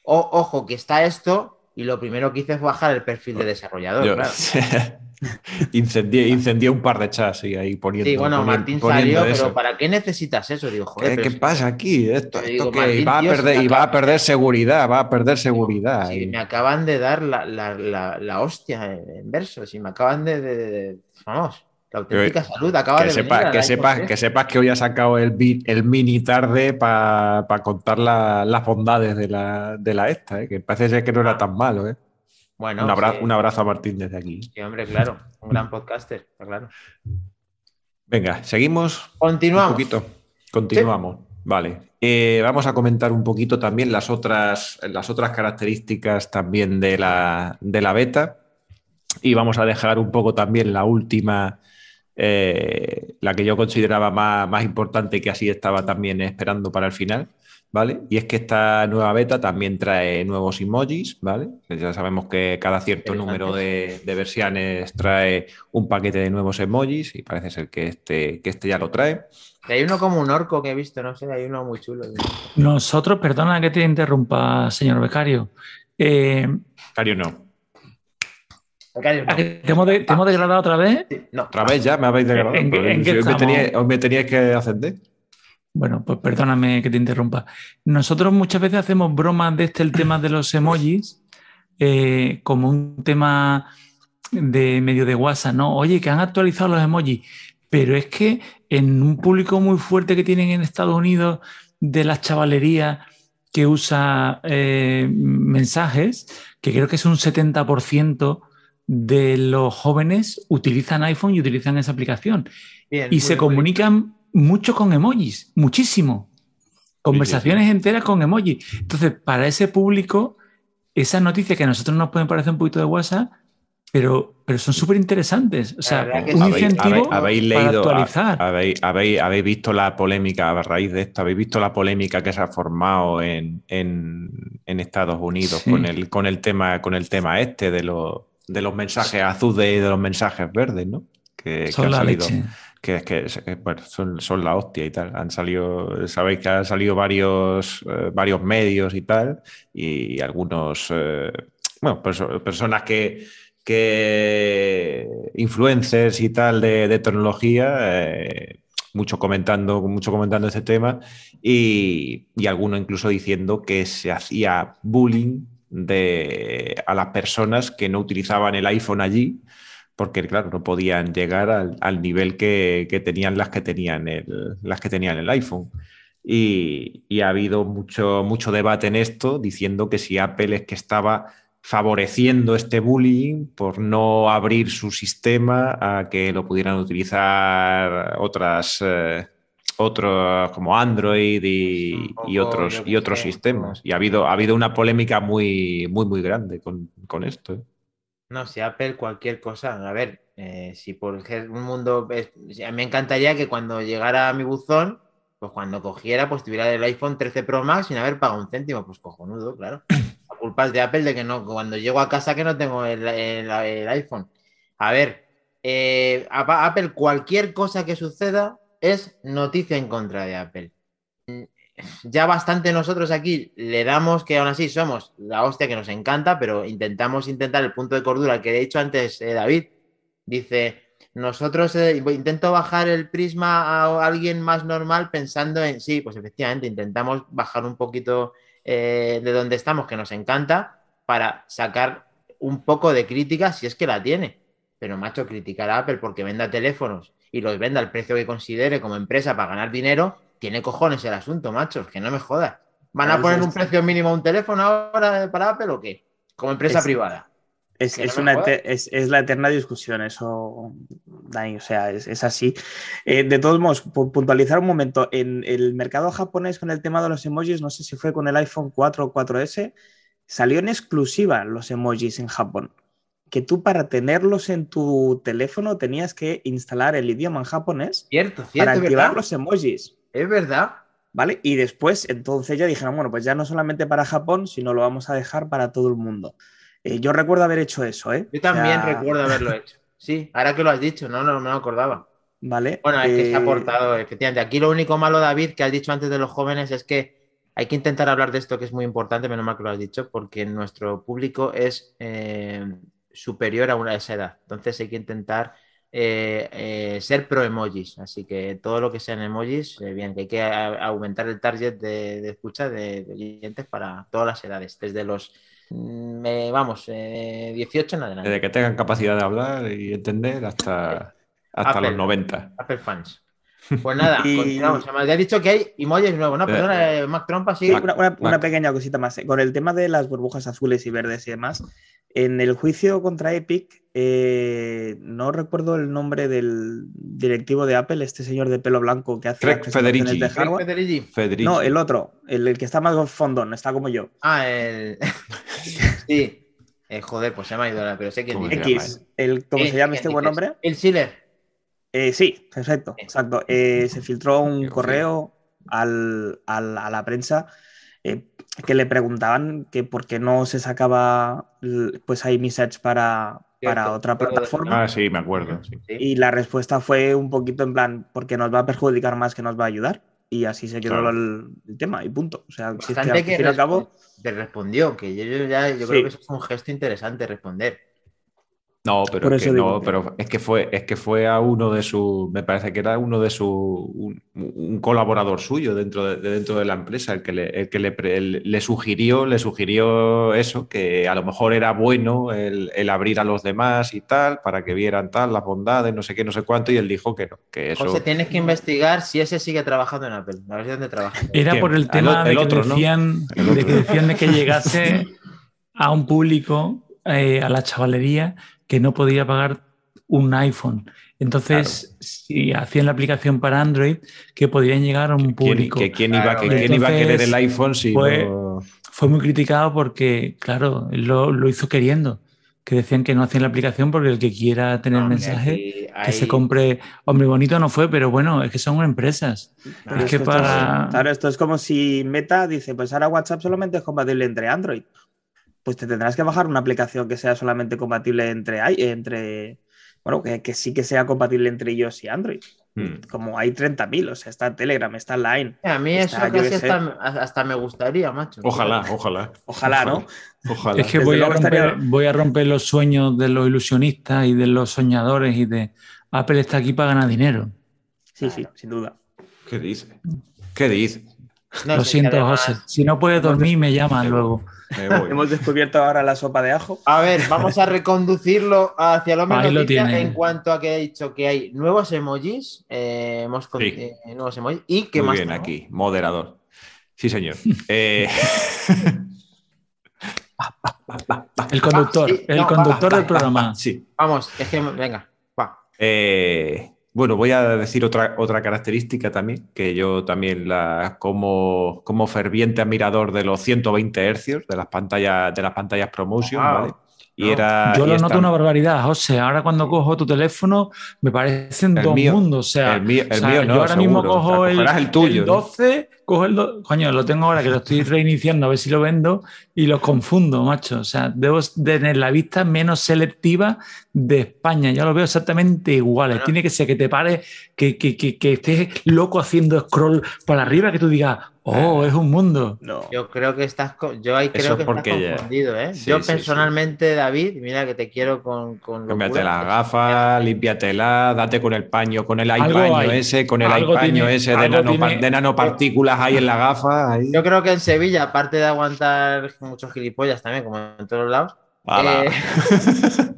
"O- ojo que está esto, y lo primero que hice fue bajar el perfil de desarrollador. Yo- claro. incendié, incendié un par de chats y ahí poniendo. Sí, bueno, poniendo- Martín poniendo salió, eso. pero ¿para qué necesitas eso? Digo, joder, ¿Qué, pasa aquí? Esto, esto digo, que Martín, va, a perder, y va a perder seguridad, va a perder seguridad. y- me acaban de dar la, la- la- la hostia en verso, si me acaban de, de- de- vamos, la auténtica salud acaba que, de sepa- venir. que, sepas, que sepas que hoy ha sacado el, el mini tarde para contar la- las bondades de la, de la esta, ¿eh? que parece ser que no era tan malo. ¿eh? Bueno, un, abra- sí. un abrazo a Martín desde aquí. Sí, hombre, claro, un gran podcaster, está claro. Venga, seguimos. Continuamos. Un poquito. Continuamos. Vale. Eh, vamos a comentar un poquito también las otras, las otras características también de la, de la beta. Y vamos a dejar un poco también la última, eh, la que yo consideraba más, más importante y que así estaba también esperando para el final. ¿Vale? Y es que esta nueva beta también trae nuevos emojis, ¿vale? Ya sabemos que cada cierto número de, de versiones trae un paquete de nuevos emojis y parece ser que este, que este ya lo trae. Y Hay uno como un orco que he visto, no sé, hay uno muy chulo. Nosotros, perdona que te interrumpa, señor becario, Eh, no. Becario no. ¿Te hemos, de- te hemos degradado otra vez? Sí, no. Otra vez ya me habéis degradado. ¿En qué- Pero en qué si hoy, me teníais, hoy me teníais que ascender. Bueno, pues perdóname que te interrumpa. Nosotros muchas veces hacemos bromas de este, el tema de los emojis, eh, como un tema de medio de WhatsApp, ¿no? Oye, que han actualizado los emojis, pero es que en un público muy fuerte que tienen en Estados Unidos de las chavalerías que usa eh, mensajes, que creo que es un 70% de los jóvenes utilizan iPhone y utilizan esa aplicación Bien, y se bien. Mucho con emojis, muchísimo. Conversaciones enteras con emojis. Entonces, para ese público, esas noticias que a nosotros nos pueden parecer un poquito de WhatsApp, pero, pero son súper interesantes. O sea, que un. Habéis- incentivo habéis, habéis para actualizar. ha- habéis, habéis- habéis visto la polémica a raíz de esto, habéis visto la polémica que se ha formado en, en- en Estados Unidos Sí. con, el, con, el tema, con el tema este de, los de los mensajes azules y de los mensajes verdes, ¿no? Que, que son han la salido. leche. Que es que, que, bueno, son, la hostia y tal. Han salido, sabéis que han salido varios, eh, varios medios y tal, y algunos, eh, bueno, perso- personas que, que influencers y tal de, tecnología, eh, mucho comentando, mucho comentando este tema, y, y algunos incluso diciendo que se hacía bullying de, a las personas que no utilizaban el iPhone allí porque claro, no podían llegar al, al nivel que, que tenían las que tenían el, las que tenían el iPhone. Y, y ha habido mucho, mucho debate en esto, diciendo que si Apple es que estaba favoreciendo este bullying por no abrir su sistema a que lo pudieran utilizar otras, eh, otros como Android y, y otros, y otros sistemas. como- Y ha habido, ha habido una polémica muy, muy, muy grande con, con esto. ¿eh? No, si Apple cualquier cosa, a ver, eh, si por un mundo, es- me encantaría que cuando llegara a mi buzón, pues cuando cogiera, pues tuviera el iPhone 13 Pro Max sin haber pagado un céntimo, pues cojonudo, claro. La culpa es de Apple de que no, cuando llego a casa que no tengo el, el- el iPhone. A ver, eh, Apple, cualquier cosa que suceda es noticia en contra de Apple. Ya bastante nosotros aquí le damos que aún así somos la hostia que nos encanta, pero intentamos intentar el punto de cordura que he dicho antes eh, David. Dice, nosotros eh, intento bajar el prisma a alguien más normal pensando en, sí, pues efectivamente intentamos bajar un poquito eh, de donde estamos, que nos encanta, para sacar un poco de crítica si es que la tiene. Pero macho, criticar a Apple porque venda teléfonos y los venda al precio que considere como empresa para ganar dinero, tiene cojones el asunto, macho, que no me jodas. ¿Van a poner un precio mínimo a un teléfono ahora para Apple o qué? Como empresa Es- privada. Es, no una la eterna discusión, eso, Dani, o sea, es, así. Eh, de todos modos, pu- puntualizar un momento, en el mercado japonés con el tema de los emojis, no sé si fue con el iPhone 4 o 4S, salió en exclusiva los emojis en Japón, que tú para tenerlos en tu teléfono tenías que instalar el idioma en japonés Cierto, para activar ¿verdad? los emojis. Es verdad. ¿Vale? Y después, entonces ya dijeron, bueno, pues ya no solamente para Japón, sino lo vamos a dejar para todo el mundo. Eh, yo recuerdo haber hecho eso, ¿eh? Yo O también sea, recuerdo haberlo hecho. Sí, ahora que lo has dicho, no, no, me acordaba. ¿Vale? Bueno, es que se ha Eh, aportado, efectivamente. Aquí lo único malo, David, que has dicho antes de los jóvenes es que hay que intentar hablar de esto que es muy importante, menos mal que lo has dicho, porque nuestro público es eh, superior a una esa edad. Entonces hay que intentar eh, eh, ser pro emojis. Así que todo lo que sean emojis, eh, bien, que hay que a- aumentar el target de, de escucha de, de oyentes para todas las edades, desde los, mm, vamos, eh, 18 en adelante. Desde que tengan capacidad de hablar y entender hasta, hasta Apple. los 90. Apple fans. Pues nada, Y- continuamos. Ya he dicho que hay emojis nuevos, ¿no? Eh, Perdona, eh, Mac Trompa, una, una- una pequeña cosita más. eh, Con el tema de las burbujas azules y verdes y demás, en el juicio contra Epic, eh, no recuerdo el nombre del directivo de Apple, este señor de pelo blanco que hace Craig Federici. de Craig. Federici. Federici. No, el otro, el, el que está más fondón, está como yo. Ah, el. sí. Eh, joder, pues se me ha ido la, pero sé quién ¿Cómo dice. se llama X, el, ¿cómo Eh, se llama ¿quién este buen hombre? El Schiller. Eh, sí, perfecto, exacto. Eh, se filtró un correo al- al- a la prensa eh, que le preguntaban que por qué no se sacaba pues iMessage para, para otra plataforma. Ah, sí, me acuerdo. sí. Y la respuesta fue un poquito en plan, porque nos va a perjudicar más que nos va a ayudar. y así se quedó Claro. el, el tema y punto. O sea, si es que al que fin y al cabo, te respondió, que yo, yo ya, yo Sí. creo que eso es un gesto interesante responder. No, pero, Por es que, no, que- pero es que fue, es que fue a uno de sus, me parece que era uno de sus, un, un colaborador suyo dentro de, de dentro de la empresa, el que, le, el que le, el- le sugirió, le sugirió eso, que a lo mejor era bueno el, el abrir a los demás y tal, para que vieran tal, las bondades, no sé qué, no sé cuánto, y él dijo que no, que eso. José, tienes que investigar si ese sigue trabajando en Apple. A ver si dónde trabaja. Era ¿Quién? por el El tema de, el que otro, ¿no? decían, El de otro. que decían de que llegase a un público, eh, a la chavalería, que no podía pagar un iPhone. Entonces, si hacían la aplicación para Android, que podían llegar a un ¿Quién, público. que quién iba, Claro. que quién iba a querer el iPhone si fue- no- Fue muy criticado porque, claro, él lo, lo hizo queriendo. Que decían que no hacían la aplicación porque el que quiera tener mensaje, que hay- se compre. Hombre, bonito no fue, pero bueno, es que son empresas. Es que esto para- es- claro, esto es como si Meta dice, pues ahora WhatsApp solamente es compatible entre Android. Pues te tendrás que bajar una aplicación que sea solamente compatible entre, entre bueno, que, que sí que sea compatible entre iOS y Android. Hmm. Como hay 30.000, o sea, está Telegram, está Line. A mí eso Está, casi hasta, hasta me gustaría, macho. Ojalá, ojalá. Ojalá, ¿no? Ojalá. Es que voy a, romper, estaría- voy a romper los sueños de los ilusionistas y de los soñadores y de Apple está aquí para ganar dinero. Sí, sí, sin duda. ¿Qué dice? ¿Qué dice? No Lo siento, además- José. Si no puedes dormir, me llaman luego. Me voy. Hemos descubierto ahora la sopa de ajo. A ver, vamos a reconducirlo hacia lo menos Ahí lo tiene. en cuanto a que he dicho que hay nuevos emojis, eh, hemos con- Sí. eh, nuevos emojis y que Muy más bien aquí, moderador. Sí, señor. Eh, El conductor, sí, el va, conductor va, del va, programa. sí. Vamos, es que venga, va. Eh, bueno, voy a decir otra, otra característica también, que yo también la, como, como ferviente admirador de los 120 hercios de las pantallas, de las pantallas promotion, Wow. ¿vale? Y No. era. Yo y lo noto una barbaridad, José. Ahora cuando cojo tu teléfono me parecen El dos mío- mundos. O sea, el mío- el o sea, mío no, yo ahora mismo cojo O sea, el, el tuyo, el ¿no? 12, cojo el do- Coño, lo tengo ahora que lo estoy reiniciando a ver si lo vendo y los confundo, macho. O sea, debo tener la vista menos selectiva de España. Ya lo veo exactamente iguales. Bueno. Tiene que ser que te pares, que, que, que, que estés loco haciendo scroll para arriba, que tú digas, oh, es un mundo. No. Yo creo que estás, yo ahí Eso creo que estás porque confundido, ¿eh? Sí, yo sí, personalmente, David, mira que te quiero con, con Cámbiate las gafas, límpiatela, date con el paño, con el paño ese, con el paño tiene- ese de, nanopa- tiene- de nanopartículas ahí en la gafa. ahí. Yo creo que en Sevilla, aparte de aguantar muchos gilipollas también, como en todos lados, eh,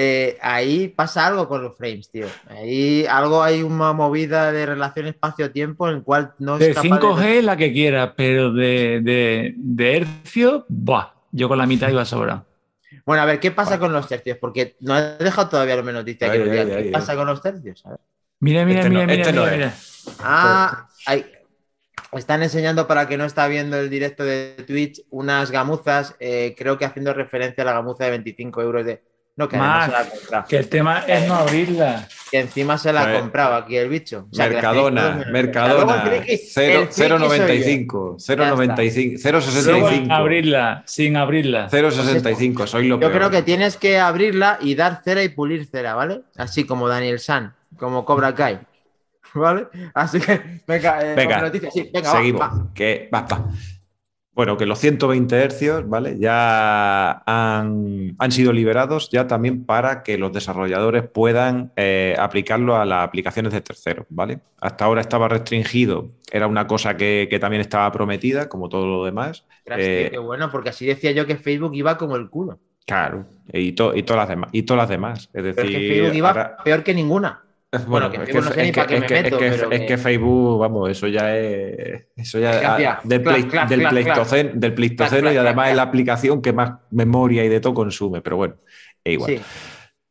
eh, ahí pasa algo con los frames, tío. Ahí algo hay una movida de relación espacio-tiempo en el cual no es De capaz 5G la que quieras, pero de, de, de hercio, ¡buah! Yo con la mitad iba sobrado. Bueno, a ver, ¿qué pasa con los tercios? Porque no he dejado todavía lo menos noticia que Ay, nos diga ay, qué ay, pasa con los tercios. A ver. Mira, mira, Este no, mira, mira, este no mira, es. mira. Ah, hay- están enseñando para que no está viendo el directo de Twitch unas gamuzas, eh, creo que haciendo referencia a la gamuza de 25 euros de... No, que se la ha Marc, comprado. que el tema es no abrirla. Que encima se la ha comprado aquí el bicho. O sea, que Mercadona, todos- Mercadona, Luego el friki- cero- el friki soy yo. 0,95, 0,95, Luego 0,65. sin abrirla, sin abrirla. 0,65, soy lo Yo peor. creo que tienes que abrirla y dar cera y pulir cera, ¿vale? Así como Daniel San, como Cobra Kai. ¿Vale? Así que, venga, eh, Venga, noticias, sí, venga, va, Seguimos. va. Que, va, va. Bueno, que los 120 hercios, ¿vale? Ya han, han sido liberados ya también para que los desarrolladores puedan eh, aplicarlo a las aplicaciones de terceros, ¿vale? Hasta ahora estaba restringido, era una cosa que, que también estaba prometida, como todo lo demás. Tío, Eh, qué bueno, porque así decía yo que Facebook iba como el culo. Claro, y, to- y, todas las demás, y todas las demás. Es Pero es decir, que Facebook iba ahora- peor que ninguna. Bueno, que es, que, no para qué me meto, es Facebook, vamos, eso ya es. Eso ya del, Pleistoceno, y además clac, es la aplicación que más memoria y de todo consume, pero bueno, es igual. Sí.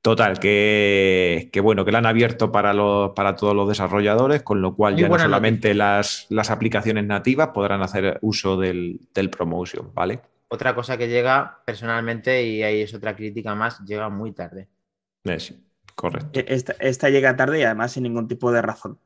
Total, que, que bueno, que la han abierto para, los, para todos los desarrolladores, con lo cual Muy ya no solamente las, las aplicaciones nativas podrán hacer uso del, del promotion, ¿vale? Otra cosa que llega personalmente, y ahí es otra crítica más, llega muy tarde. Eh, sí, correcto. E, Esta, esta llega tarde y además sin ningún tipo de razón.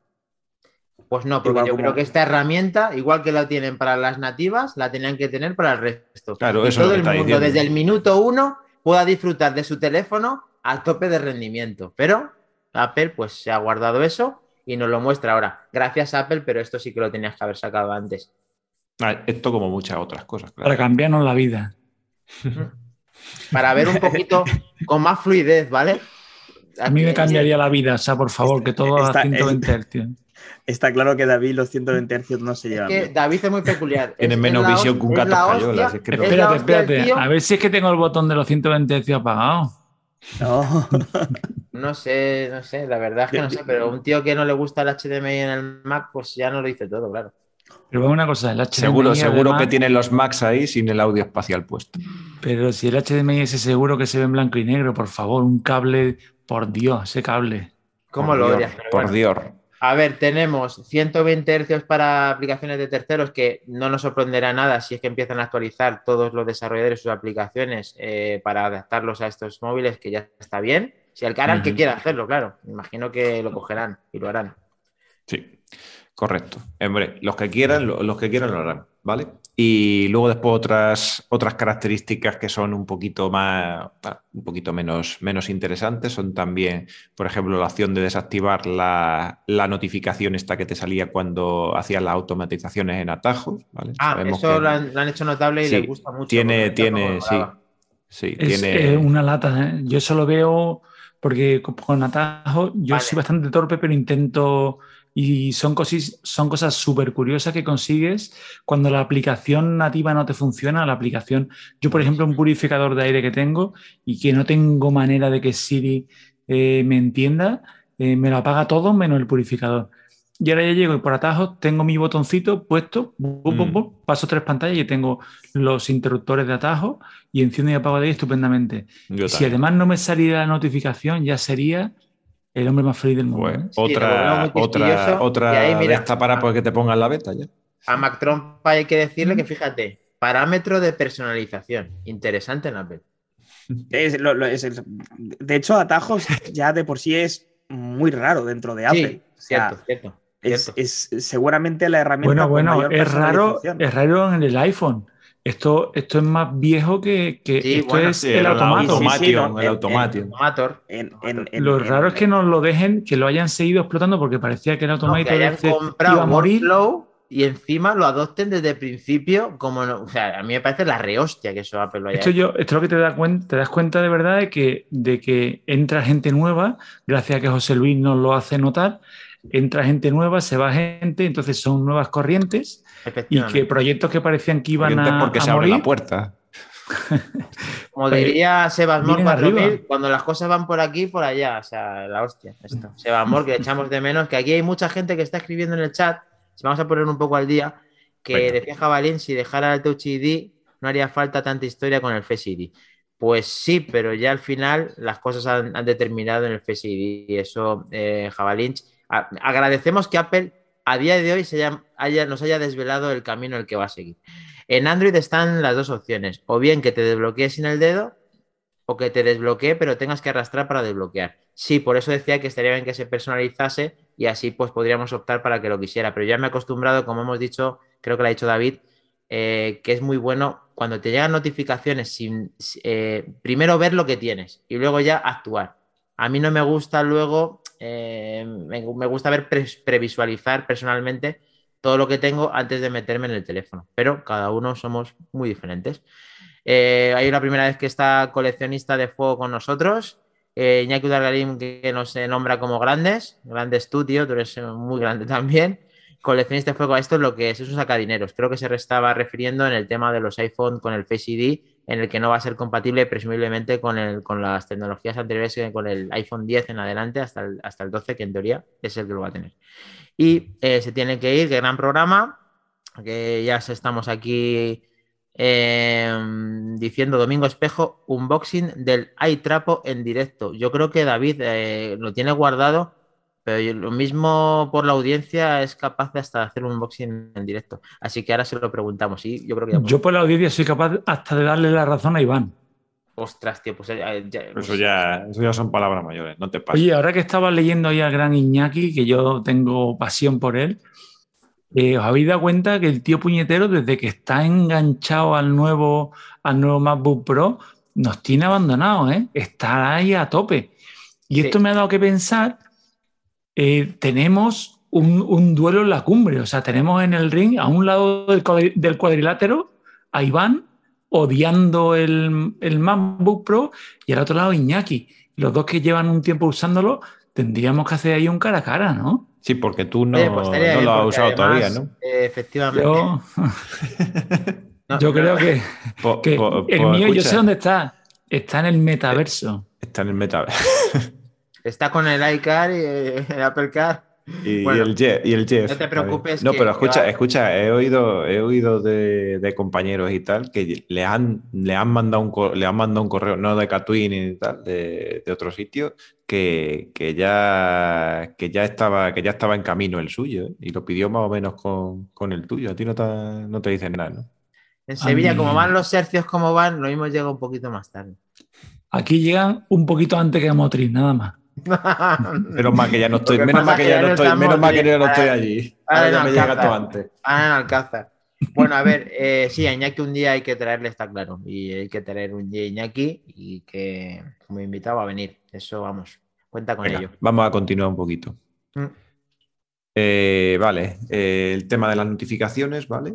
Pues no, porque Igual yo como- creo que esta herramienta, igual que la tienen para las nativas, la tenían que tener para el resto. Claro, y eso es lo todo que el está mundo, diciendo. desde el minuto uno, pueda disfrutar de su teléfono al tope de rendimiento. Pero Apple, pues se ha guardado eso y nos lo muestra ahora. Gracias Apple, pero esto sí que lo tenías que haber sacado antes. Ah, esto como muchas otras cosas. Claro. Para cambiarnos la vida. Para ver un poquito con más fluidez, ¿vale? A mí me cambiaría la vida, o sea, por favor, que todo a 120 Hz. Está claro que David los 120 Hz no se llevan. Es que David es muy peculiar. Tiene menos visión que un gato espérate, espérate. A ver si es que tengo el botón de los 120 Hz apagado. No. no sé, no sé, la verdad es que no sé, pero un tío que no le gusta el HDMI en el Mac, pues ya no lo dice todo, claro. Pero una cosa, el HDMI. Seguro, seguro que tienen los Macs ahí sin el audio espacial puesto. Pero si el HDMI es seguro que se ve en blanco y negro, por favor, un cable, por Dios, ese cable. ¿Cómo lo odias? Por Dios. A ver, tenemos 120 Hz para aplicaciones de terceros que no nos sorprenderá nada si es que empiezan a actualizar todos los desarrolladores sus aplicaciones eh, para adaptarlos a estos móviles, que ya está bien. Si el canal que quiera hacerlo, claro. Imagino que lo cogerán y lo harán. Sí, correcto. Hombre, los que quieran, los que quieran lo harán, ¿vale? Y luego después otras, otras características que son un poquito más, un poquito menos, menos interesantes son también, por ejemplo, la opción de desactivar la, notificación esta que te salía cuando hacías las automatizaciones en atajos. ¿vale? Ah, eso lo, han, hecho notable y le gusta mucho. Tiene, tiene, sí. Sí, es, tiene... una lata. ¿eh? Yo solo veo, porque con atajos, yo soy bastante torpe, pero intento y son, cosas, son cosas súper curiosas que consigues cuando la aplicación nativa no te funciona. La aplicación, yo por ejemplo, un purificador de aire que tengo y que no tengo manera de que Siri eh, me entienda, eh, me lo apaga todo menos el purificador. Y ahora ya llego y por atajos tengo mi botoncito puesto, mm. paso tres pantallas y tengo los interruptores de atajo y enciendo y apago de ahí estupendamente. si además no me saliera la notificación, ya sería el hombre más feliz del mundo. ¿eh? otra, otra, otra de esta para pues, que te pongan la beta ya. A Mac Trump hay que decirle que, fíjate, parámetro de personalización. Interesante en Apple. de hecho, atajos ya de por sí es muy raro dentro de Apple. cierto, cierto, Es, seguramente la herramienta. Bueno, bueno, es raro, es raro en el iPhone. Esto, esto es más viejo que, que esto es el automato. el automator. lo raro es que nos lo dejen, que lo hayan seguido explotando porque parecía que el automático no, que hayan comprado iba a morir. Y encima lo adopten desde el principio, como o sea, a mí me parece la rehostia que eso Apple lo haya Esto, yo, esto es lo que te, da cuenta, te das cuenta de verdad de que, de que entra gente nueva, gracias a que José Luis nos lo hace notar, entra gente nueva, se va gente, entonces son nuevas corrientes y que proyectos que parecían que iban a porque se abre la puerta. Como diría Sebas Mor cuando las cosas van por aquí, por allá, o sea, la hostia, esto. Sebas Mor, que echamos de menos, que aquí hay mucha gente que está escribiendo en el chat, si vamos a poner un poco al día, que decía Jabalín, si dejara el Touch ID, no haría falta tanta historia con el Face ID. Pues sí, pero ya al final las cosas han, determinado en el Face ID y eso, eh, Agradecemos que Apple a día de hoy nos haya desvelado el camino el que va a seguir. En Android están las dos opciones, o bien que te desbloquees sin el dedo, o que te desbloquee, pero tengas que arrastrar para desbloquear. Sí, por eso decía que estaría bien que se personalizase y así pues podríamos optar para que lo quisiera. Pero ya me he acostumbrado, como hemos dicho, creo que lo ha dicho David, eh, que es muy bueno cuando te llegan notificaciones eh, primero ver lo que tienes y luego ya actuar. A mí no me gusta luego eh, me, gusta ver previsualizar personalmente todo lo que tengo antes de meterme en el teléfono, pero cada uno somos muy diferentes. Eh, hay una primera vez que está coleccionista de fuego con nosotros, eh, Iñaki que nos nombra como grandes, grandes tú, tío, tú eres muy grande también. Coleccionista de fuego, esto es lo que es, es un sacadineros. Creo que se estaba refiriendo en el tema de los iPhone con el Face ID en el que no va a ser compatible presumiblemente con, el, con las tecnologías anteriores, con el iPhone 10 en adelante hasta el, hasta el 12, que en teoría es el que lo va a tener. Y eh, se tiene que ir, qué gran programa, que ya estamos aquí em, diciendo Domingo Espejo, unboxing del iTrapo en directo. Yo creo que David eh, lo tiene guardado pero lo mismo por la audiencia es capaz de hasta hacer un unboxing en directo. Así que ahora se lo preguntamos. Y yo creo que Yo por la audiencia soy capaz hasta de darle la razón a Iván. Ostras, tío, pues ya, eso, ya, eso ya son palabras mayores, no te pases. Oye, ahora que estaba leyendo ahí al gran Iñaki, que yo tengo pasión por él, eh, ¿os habéis dado cuenta que el tío puñetero, desde que está enganchado al nuevo, al nuevo MacBook Pro, nos tiene abandonados, ¿eh? Está ahí a tope. Y esto me ha dado que pensar eh, tenemos un, un duelo en la cumbre. O sea, tenemos en el ring a un lado del, cuadri- del cuadrilátero a Iván odiando el, el MacBook Pro y al otro lado Iñaki. Los dos que llevan un tiempo usándolo, tendríamos que hacer ahí un cara a cara, ¿no? Sí, porque tú no, pues no bien, lo has usado además, todavía, ¿no? eh, efectivamente. Yo, No, yo no, creo que, Po- que po- el po- mío, yo sé dónde está. Está en el metaverso. Está en el meta. Está con el iCar y el Apple Car. Y, Bueno, el Jeff, y el Jeff. no te preocupes No, que- pero escucha, escucha, he oído, he oído de, de compañeros y tal que le han, le han mandado un le han mandado un correo, no de Catwin y tal, de, de otro sitio, que, que ya que ya estaba, que ya estaba en camino el suyo, ¿eh? y lo pidió más o menos con, con el tuyo. A ti no te, no te dicen nada, ¿no? En Sevilla, mí- como van los hercios como van, lo mismo llega un poquito más tarde. Aquí llegan un poquito antes que a Motriz, nada más. Menos mal que ya no estoy, menos mal que ya no no estoy, menos mal que ya no estoy Ahora- allí. ahora Ahora en ya me llega Alcázar. todo antes. Ah, en Alcázar. Bueno, a ver, eh, sí, a Iñaki un día hay que traerle, está claro. Y hay que traer un día Iñaki y que como invitado a venir. Eso vamos, cuenta con Venga, ello. vamos a continuar un poquito. Mm. Eh, vale, eh, el tema de las notificaciones, ¿vale?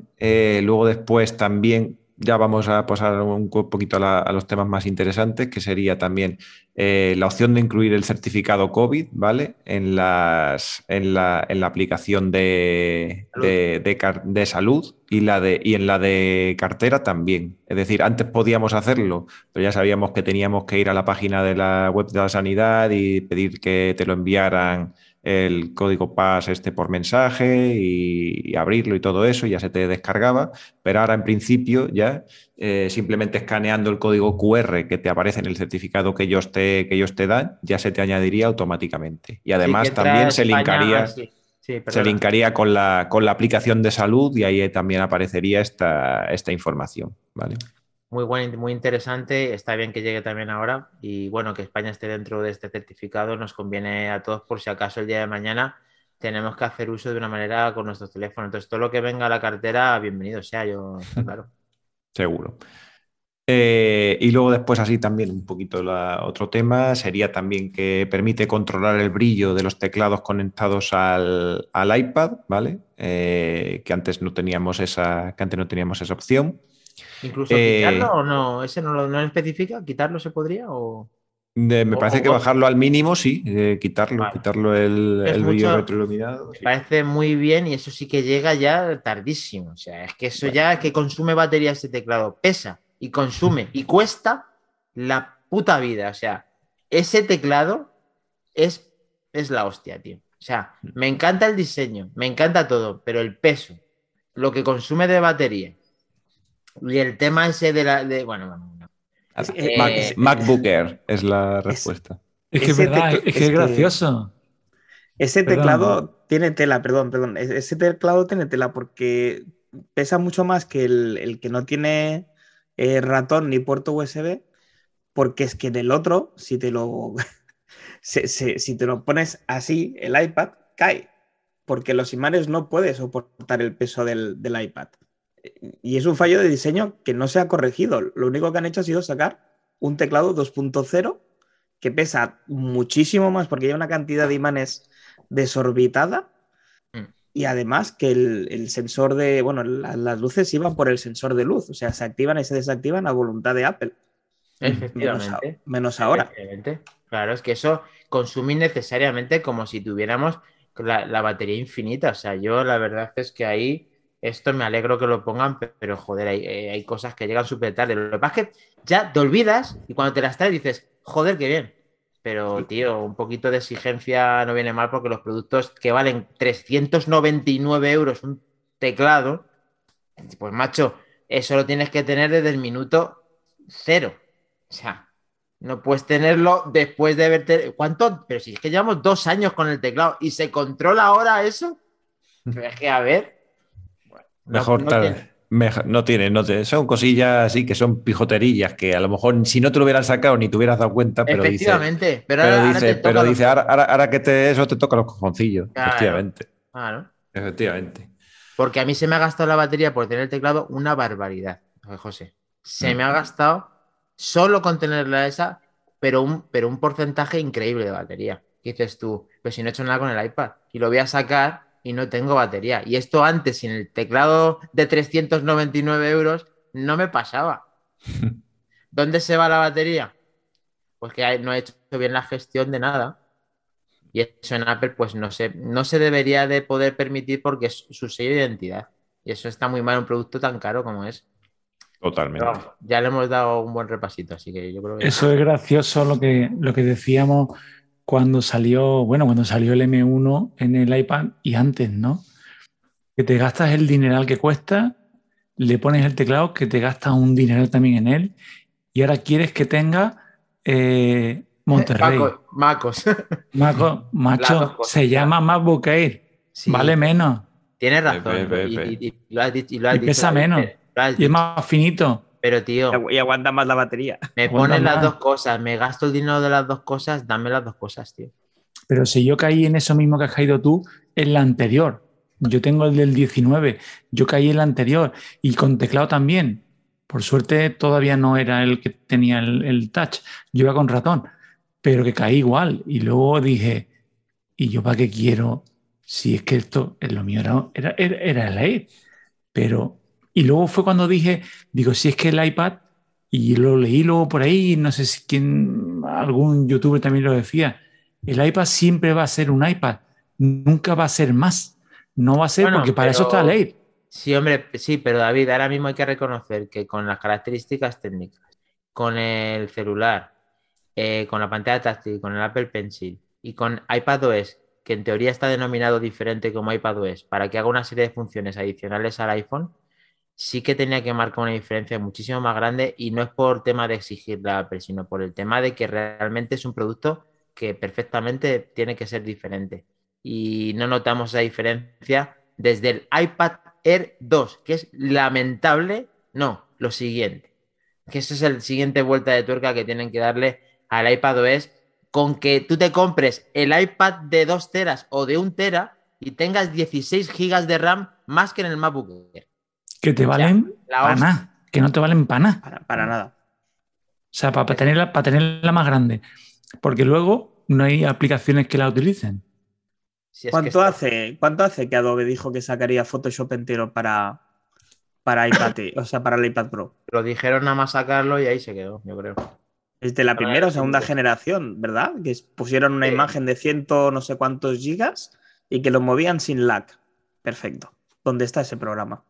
Luego después también ya vamos a pasar un poquito a, la- a los temas más interesantes, que sería también eh, la opción de incluir el certificado COVID, ¿vale? En, las, en, la, en la aplicación de, Salud. de, de salud y, la de, y en la de cartera también. Es decir, antes podíamos hacerlo, pero ya sabíamos que teníamos que ir a la página de la web de la sanidad y pedir que te lo enviaran el código PAS este por mensaje y, y abrirlo y todo eso, ya se te descargaba, pero ahora en principio ya eh, simplemente escaneando el código QR que te aparece en el certificado que ellos te, que ellos te dan, ya se te añadiría automáticamente. Y además Sí, también se linkaría, ah, sí, sí, se linkaría con la, con la aplicación de salud y ahí también aparecería esta, esta información. ¿vale? Muy bueno, muy interesante. Está bien que llegue también ahora. Y bueno, que España esté dentro de este certificado nos conviene a todos por si acaso el día de mañana tenemos que hacer uso de una manera con nuestros teléfonos. Entonces, todo lo que venga a la cartera, bienvenido sea, yo, claro. Seguro. Eh, y luego después así también un poquito otro tema sería también que permite controlar el brillo de los teclados conectados al, al iPad, ¿vale? Eh, que antes no teníamos esa, que antes no teníamos esa opción. Incluso Eh, quitarlo o no, ese no lo no lo especifica, quitarlo se podría o De- me O- parece o- que bajarlo al mínimo, sí, eh, quitarlo, Vale. quitarlo el, brillo retroiluminado. me sí. parece muy bien y eso sí que llega ya tardísimo. O sea, es que eso ya es que consume batería ese teclado, pesa y consume y cuesta la puta vida. O sea, ese teclado es, es la hostia, tío. O sea, me encanta el diseño, me encanta todo, pero el peso, lo que consume de batería y el tema ese de la. De, bueno, bueno, bueno. Es- Eh, Mac- eh, MacBook Air es la respuesta. Es que es verdad, es que es es gracioso. Ese Perdón. teclado tiene tela, perdón, perdón. Ese teclado tiene tela porque pesa mucho más que el, el que no tiene eh, ratón ni puerto USB, porque es que en el otro, si te lo, se- se- si te lo pones así, el iPad cae, porque los imanes no pueden soportar el peso del, del iPad. Y es un fallo de diseño que no se ha corregido. Lo único que han hecho ha sido sacar un teclado 2.0 que pesa muchísimo más porque lleva una cantidad de imanes desorbitada Mm. y además que el, el sensor de, bueno, la- las luces iban por el sensor de luz, o sea, se activan y se desactivan a voluntad de Apple. Menos, a- Efectivamente. menos ahora. Efectivamente. Claro, es que eso consume innecesariamente como si tuviéramos la, la batería infinita. O sea, yo la verdad es que ahí esto me alegro que lo pongan, pe- pero joder, hay, eh, hay cosas que llegan súper tarde. Lo que pasa es que ya te olvidas y cuando te las traes dices, joder, qué bien. Pero, tío, un poquito de exigencia no viene mal porque los productos que valen 399 euros un teclado, pues macho, eso lo tienes que tener desde el minuto cero. O sea, no puedes tenerlo después de verte. ¿Cuánto? Pero si es que llevamos dos años con el teclado y se controla ahora eso. Pero es que, a ver. No- Mejor no Meja- no tiene, no tiene. Son cosillas así que son pijoterillas que a lo mejor si no te lo hubieran sacado ni te hubieras dado cuenta, pero dice, Efectivamente. pero pero ahora, dice, te toca pero los- dice ahora, que te eso te toca los cojoncillos. Claro. Efectivamente. Claro. Efectivamente. Porque a mí se me ha gastado la batería por tener el teclado una barbaridad, José. Se Mm. me ha gastado solo con tenerla esa, pero un, pero un porcentaje increíble de batería. dices tú, pero si no he hecho nada con el iPad y lo voy a sacar y no tengo batería. Y esto antes, sin el teclado de 399 euros, no me pasaba. ¿Dónde se va la batería? Pues que no he hecho bien la gestión de nada. Y eso en Apple, pues no se, no se debería de poder permitir porque es su sello de identidad. Y eso está muy mal un producto tan caro como es. Totalmente. Pero ya le hemos dado un buen repasito, así que yo creo que... Eso es gracioso lo que, lo que decíamos cuando salió, bueno, cuando salió el M1 en el iPad y antes, ¿no? Que te gastas el dineral que cuesta, le pones el teclado, que te gastas un dineral también en él, y ahora quieres que tenga eh, Monterrey. Macos. Macos, macho, se llama MacBook Air. Sí. Vale menos. Tienes razón. Y, ve. y- y lo has dicho. Y, lo has Y dicho, pesa menos. lo has Y es dicho. más finito. Pero, tío, Y aguanta más la batería. me pones las dos cosas. Me gasto el dinero de las dos cosas. Dame las dos cosas, tío. Pero si yo caí en eso mismo que has caído tú, en la anterior. Yo tengo el del 19, yo caí en la anterior y con teclado también. Por suerte todavía no era el que tenía el, el touch, yo iba con ratón, pero que caí igual. Y luego dije, ¿y yo para qué quiero? Si es que esto, es lo mío era, era, era, era el Air. Pero, y luego fue cuando dije, digo, si es que el iPad, y lo leí luego por ahí, no sé si quién, algún youtuber también lo decía, el iPad siempre va a ser un iPad, nunca va a ser más. No va a ser Bueno, porque para eso está el Air. Sí, hombre, sí, pero David, ahora mismo hay que reconocer que con las características técnicas, con el celular, eh, con la pantalla táctil, con el Apple Pencil y con iPadOS, que en teoría está denominado diferente como iPadOS, para que haga una serie de funciones adicionales al iPhone, sí que tenía que marcar una diferencia muchísimo más grande y no es por tema de exigirle a Apple, sino por el tema de que realmente es un producto que perfectamente tiene que ser diferente. Y no notamos esa diferencia desde el iPad Air 2, que es lamentable, no, lo siguiente, que esa es el siguiente vuelta de tuerca que tienen que darle al iPadOS con que tú te compres el iPad de 2 teras o de 1 tera y tengas 16 gigas de RAM más que en el MacBook Air. Que te valen la para nada, que no te valen para nada. Para, para nada. O sea, para, tenerla, para tenerla más grande. Porque luego no hay aplicaciones que la utilicen. Si es que ¿Cuánto, está- hace, ¿Cuánto hace que Adobe dijo que sacaría Photoshop entero para, para iPad, o sea, para el iPad Pro? Lo dijeron nada más sacarlo y ahí se quedó, yo creo. Desde la Para primera o segunda generación, ¿verdad? Que es- pusieron una Sí. imagen de ciento no sé cuántos gigas y que lo movían sin lag. Perfecto. ¿Dónde está ese programa?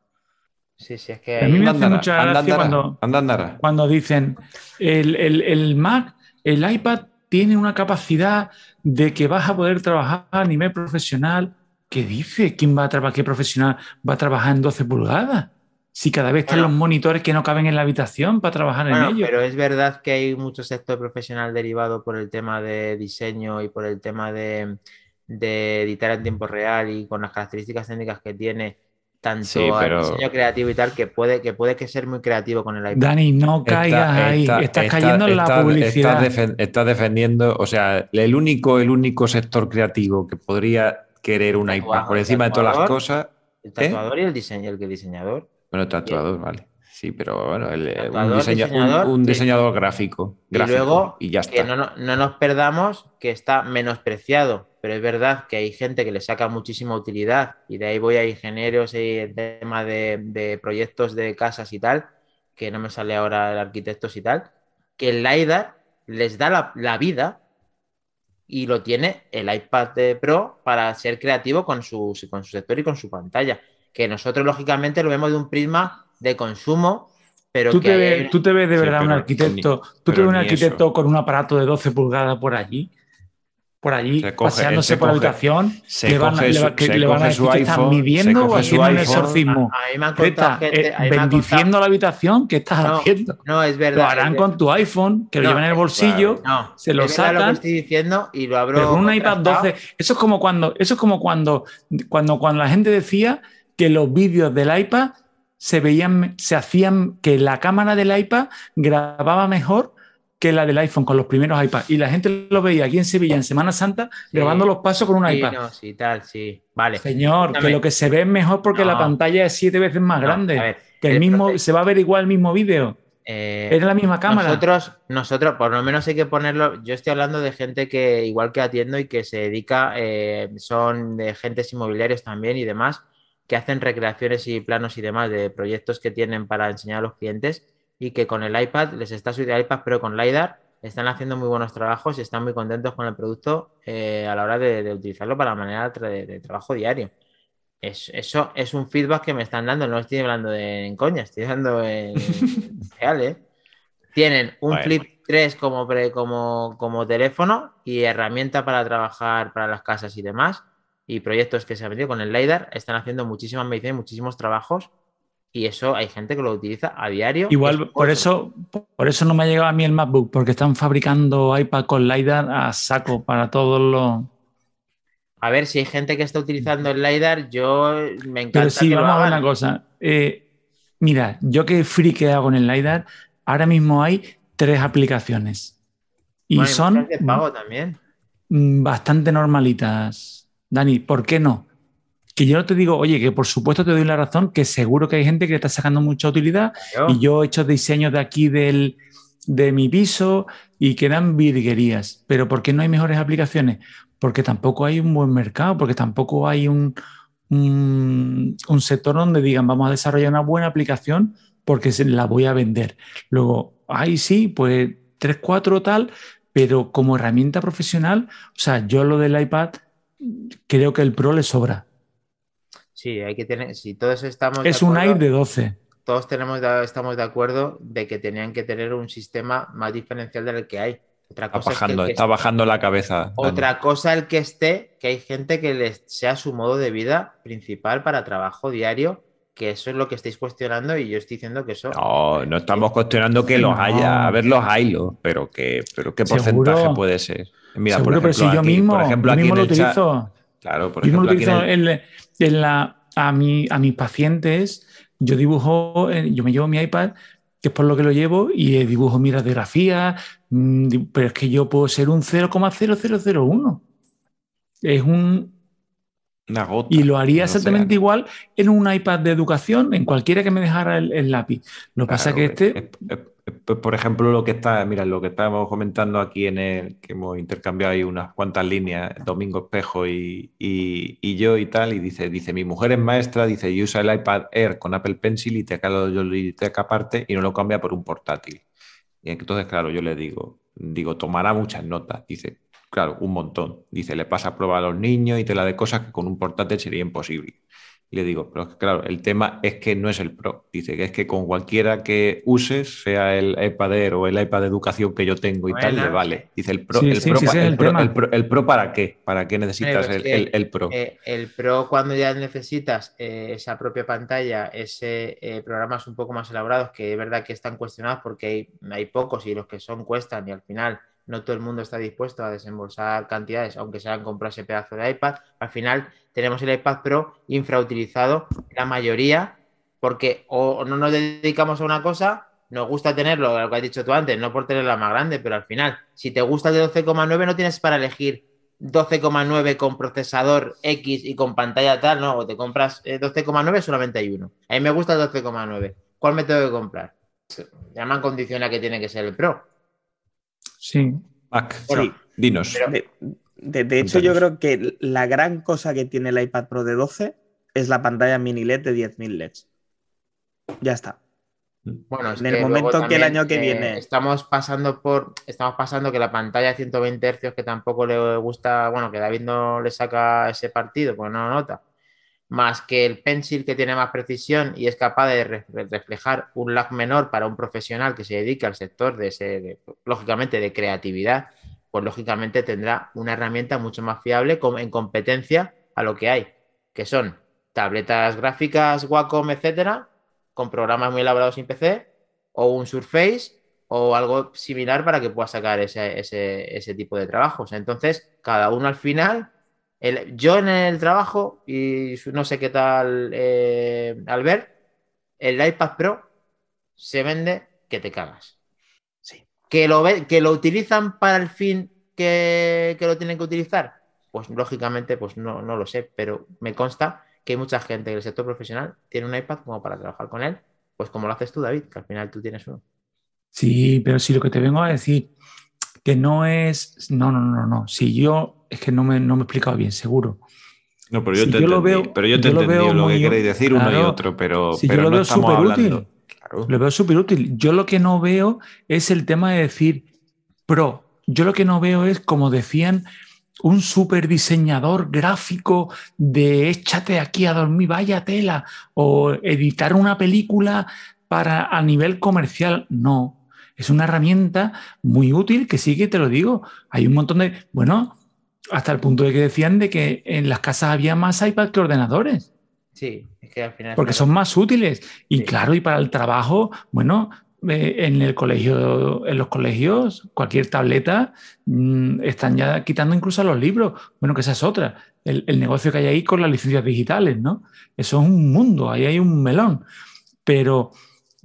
Sí, sí, es que... A mí me hace mucha anda, gracia andara, cuando-. Cuando dicen el, el- el Mac, el iPad tiene una capacidad de que vas a poder trabajar a nivel profesional. ¿Qué dice? ¿Quién va a trabajar? ¿Qué profesional va a trabajar en 12 pulgadas? Si cada vez están Bueno. los monitores que no caben en la habitación para trabajar Bueno, en ellos. pero es verdad que hay mucho sector profesional derivado por el tema de diseño y por el tema de, de editar en tiempo real y con las características técnicas que tiene tanto Sí, al diseño creativo y tal, que puede, que puede que ser muy creativo con el iPad. Dani, no caigas ahí. Está- estás está- cayendo en la está- publicidad. Estás, defen- estás defendiendo, o sea, el único, el único sector creativo que podría querer un iPad por encima de todas las cosas. El tatuador y el diseño, el que diseñador. Bueno, el tatuador, vale. Sí, pero bueno, el- eh, un, diseña- diseñador, un sí. diseñador gráfico, Y luego, y ya que está. no, no- no nos perdamos que está menospreciado, pero es verdad que hay gente que le saca muchísima utilidad y de ahí voy a ingenieros y el tema de, de proyectos de casas y tal, que no me sale ahora el arquitectos y tal, que el LiDAR les da la, la vida y lo tiene el iPad de Pro para ser creativo con su, con su sector y con su pantalla, que nosotros lógicamente lo vemos de un prisma de consumo, pero ¿Tú que te, hay tú te ves de Sí, verdad un arquitecto, ni- tú te ves un arquitecto eso. con un aparato de 12 pulgadas por allí, por allí, Se coge- paseándose se por la habitación, se le van, le su- que se le van a decir que están se o haciendo un exorcismo. A mí me han Greta, contado gente, eh, a mí me han bendiciendo la habitación, ¿qué estás No, haciendo? No, es verdad. Lo harán con tu iPhone, que lo llevan en el es- bolsillo, No, se lo es verdad lo que sacan. estoy diciendo y lo abro. pero con un iPad 12, eso es como cuando, eso es como cuando, cuando, cuando la gente decía que los vídeos del iPad se veían, se hacían, que la cámara del iPad grababa mejor que la del iPhone con los primeros iPads. Y la gente lo veía aquí en Sevilla en Semana Santa Sí. grabando los pasos con un Sí, iPad. no, sí, tal, sí. Vale. Señor, que lo que se ve es mejor porque No. la pantalla es siete veces más No, grande. a ver, que el el mismo, proceso- se va a ver igual el mismo vídeo. Eh, Era la misma cámara. Nosotros, nosotros, por lo menos hay que ponerlo. Yo estoy hablando de gente que, igual que atiendo y que se dedica, eh, son de agentes inmobiliarios también y demás, que hacen recreaciones y planos y demás de proyectos que tienen para enseñar a los clientes y que con el iPad les está subiendo el iPad, pero con LiDAR están haciendo muy buenos trabajos y están muy contentos con el producto eh, a la hora de, de utilizarlo para la manera de, de trabajo diario. Es, eso es un feedback que me están dando, no estoy hablando de, en coña, estoy hablando en real, ¿eh? Tienen un Bueno. Flip 3 como, pre- como, como teléfono y herramienta para trabajar para las casas y demás. Y proyectos que se han metido con el LiDAR están haciendo muchísimas mediciones, muchísimos trabajos. Y eso hay gente que lo utiliza a diario. Igual, Es por eso, por eso no me ha llegado a mí el MacBook, porque están fabricando iPad con LiDAR a saco para todos los. A ver, si hay gente que está utilizando el LiDAR, yo me encanta Pero sí, que lo vamos a ver una cosa. Eh, mira, yo que friqueado con el LiDAR, ahora mismo hay tres aplicaciones. Y Bueno, son pago también. mm, bastante normalitas. Dani, ¿por qué no? Que yo no te digo, oye, que por supuesto te doy la razón, que seguro que hay gente que le está sacando mucha utilidad Claro. y yo he hecho diseños de aquí del, de mi piso y quedan virguerías. Pero ¿por qué no hay mejores aplicaciones? Porque tampoco hay un buen mercado, porque tampoco hay un, un, un sector donde digan, vamos a desarrollar una buena aplicación porque se la voy a vender. Luego, ahí sí, pues 3, 4 tal, pero como herramienta profesional, o sea, yo lo del iPad creo que el Pro le sobra. Sí, hay que tener. Si todos estamos. de Es un acuerdo- Air de 12. todos tenemos, de- estamos de acuerdo de que tenían que tener un sistema más diferencial del que hay. Otra Está cosa, es que el bajando, que está bajando la cabeza. Dani. otra cosa el que esté, que hay gente que les sea su modo de vida principal para trabajo diario, que eso es lo que estáis cuestionando y yo estoy diciendo que eso... No, no estamos cuestionando que los No. haya. A ver, los hay, los, pero, que, pero ¿qué Seguro. porcentaje puede ser? Mira, Seguro, por pero si ejemplo, yo aquí, mismo, por ejemplo, yo aquí mismo en lo el chat- utilizo. Claro, por Yo ejemplo, lo aquí en utilizo el- en, en la, a, mi, a mis pacientes, yo dibujo, yo me llevo mi iPad, que es por lo que lo llevo, y eh, dibujo mi radiografía, mm, pero es que yo puedo ser un 0,0001. Es un. una gota. Y lo haría exactamente igual en un iPad de educación, en cualquiera que me dejara el, el lápiz. Lo que pasa es que este. es- es- es- por ejemplo, lo que está, mira, lo que estábamos comentando aquí en el que hemos intercambiado ahí unas cuantas líneas, Domingo Espejo y, y- yo y tal, y dice, dice, mi mujer es maestra, dice, y usa el iPad Air con Apple Pencil y te cae la biblioteca aparte y no lo cambia por un portátil. Y entonces, claro, yo le digo, digo, tomará muchas notas. Dice, claro, un montón. Dice, le pasa prueba a los niños y tela de cosas que con un portátil sería imposible. Y le digo, pero es que, claro, el tema es que no es el Pro. Dice que es que con cualquiera que uses, sea el iPad Air o el iPad de educación que yo tengo y tal, le vale. Dice el Pro, Sí, el, sí, pro sí, pa- ese es el el pro- tema. el Pro- el Pro para qué? ¿Para qué necesitas el- el Pro? Eh, el Pro, cuando ya necesitas eh, esa propia pantalla, ese eh, programas un poco más elaborados, que es verdad que están cuestionados porque hay, hay pocos y los que son cuestan y al final no todo el mundo está dispuesto a desembolsar cantidades, aunque sean comprar ese pedazo de iPad. Al final tenemos el iPad Pro infrautilizado, la mayoría, porque o no nos dedicamos a una cosa, nos gusta tenerlo, lo que has dicho tú antes, no por tenerla más grande, pero al final, si te gusta el de 12,9, no tienes para elegir 12,9 con procesador X y con pantalla tal, no, o te compras eh, 12,9, solamente hay uno. A mí me gusta el 12,9. ¿Cuál me tengo que comprar? Ya me han condicionado que tiene que ser el Pro. Sí. Mac, Bueno, Sí. dinos. pero- De, de- de hecho, yo creo que la gran cosa que tiene el iPad Pro de 12 es la pantalla mini LED de 10.000 LEDs. Ya está. Bueno, es En el que momento que el año que eh, viene- Estamos pasando por. Estamos pasando que la pantalla 120 Hz, que tampoco le gusta. Bueno, que David no le saca ese partido, porque no lo nota. Más que el Pencil, que tiene más precisión y es capaz de re- reflejar un lag menor para un profesional que se dedica al sector de ese, lógicamente, de creatividad, pues lógicamente tendrá una herramienta mucho más fiable en competencia a lo que hay, que son tabletas gráficas, Wacom, etcétera, con programas muy elaborados sin PC, o un Surface, o algo similar para que pueda sacar ese, ese- ese tipo de trabajos. Entonces, cada uno al final, el- yo en el trabajo, y no sé qué tal eh, Albert, el iPad Pro se vende que te cagas. Sí. ¿Que lo, que lo utilizan para el fin que, que lo tienen que utilizar? Pues lógicamente, pues no, no lo sé, pero me consta que hay mucha gente del sector profesional tiene un iPad como para trabajar con él, pues como lo haces tú, David, que al final tú tienes uno. Sí, pero si lo que te vengo a decir, que no es. No, no, no, no. Si yo. Es que no me, no me he explicado bien, seguro. No, pero yo Si te yo lo veo- pero yo te yo lo veo lo, que queréis decir uno y claro, otro, pero, si yo pero lo no veo estamos hablando. Claro. Lo veo súper útil. Yo lo que no veo es el tema de decir pro. Yo lo que no veo es, como decían, un super diseñador gráfico de échate aquí a dormir, vaya tela, o editar una película para a nivel comercial. No. Es una herramienta muy útil que sí que te lo digo. Hay un montón de. Bueno, hasta el punto de que decían de que en las casas había más iPad que ordenadores Sí, es que al final. porque son más útiles. Y Sí. claro, y para el trabajo, bueno, eh, en el colegio, en los colegios, cualquier tableta mm, están ya quitando incluso a los libros. Bueno, que esa es otra. El, el negocio que hay ahí con las licencias digitales, ¿no? Eso es un mundo, ahí hay un melón. Pero,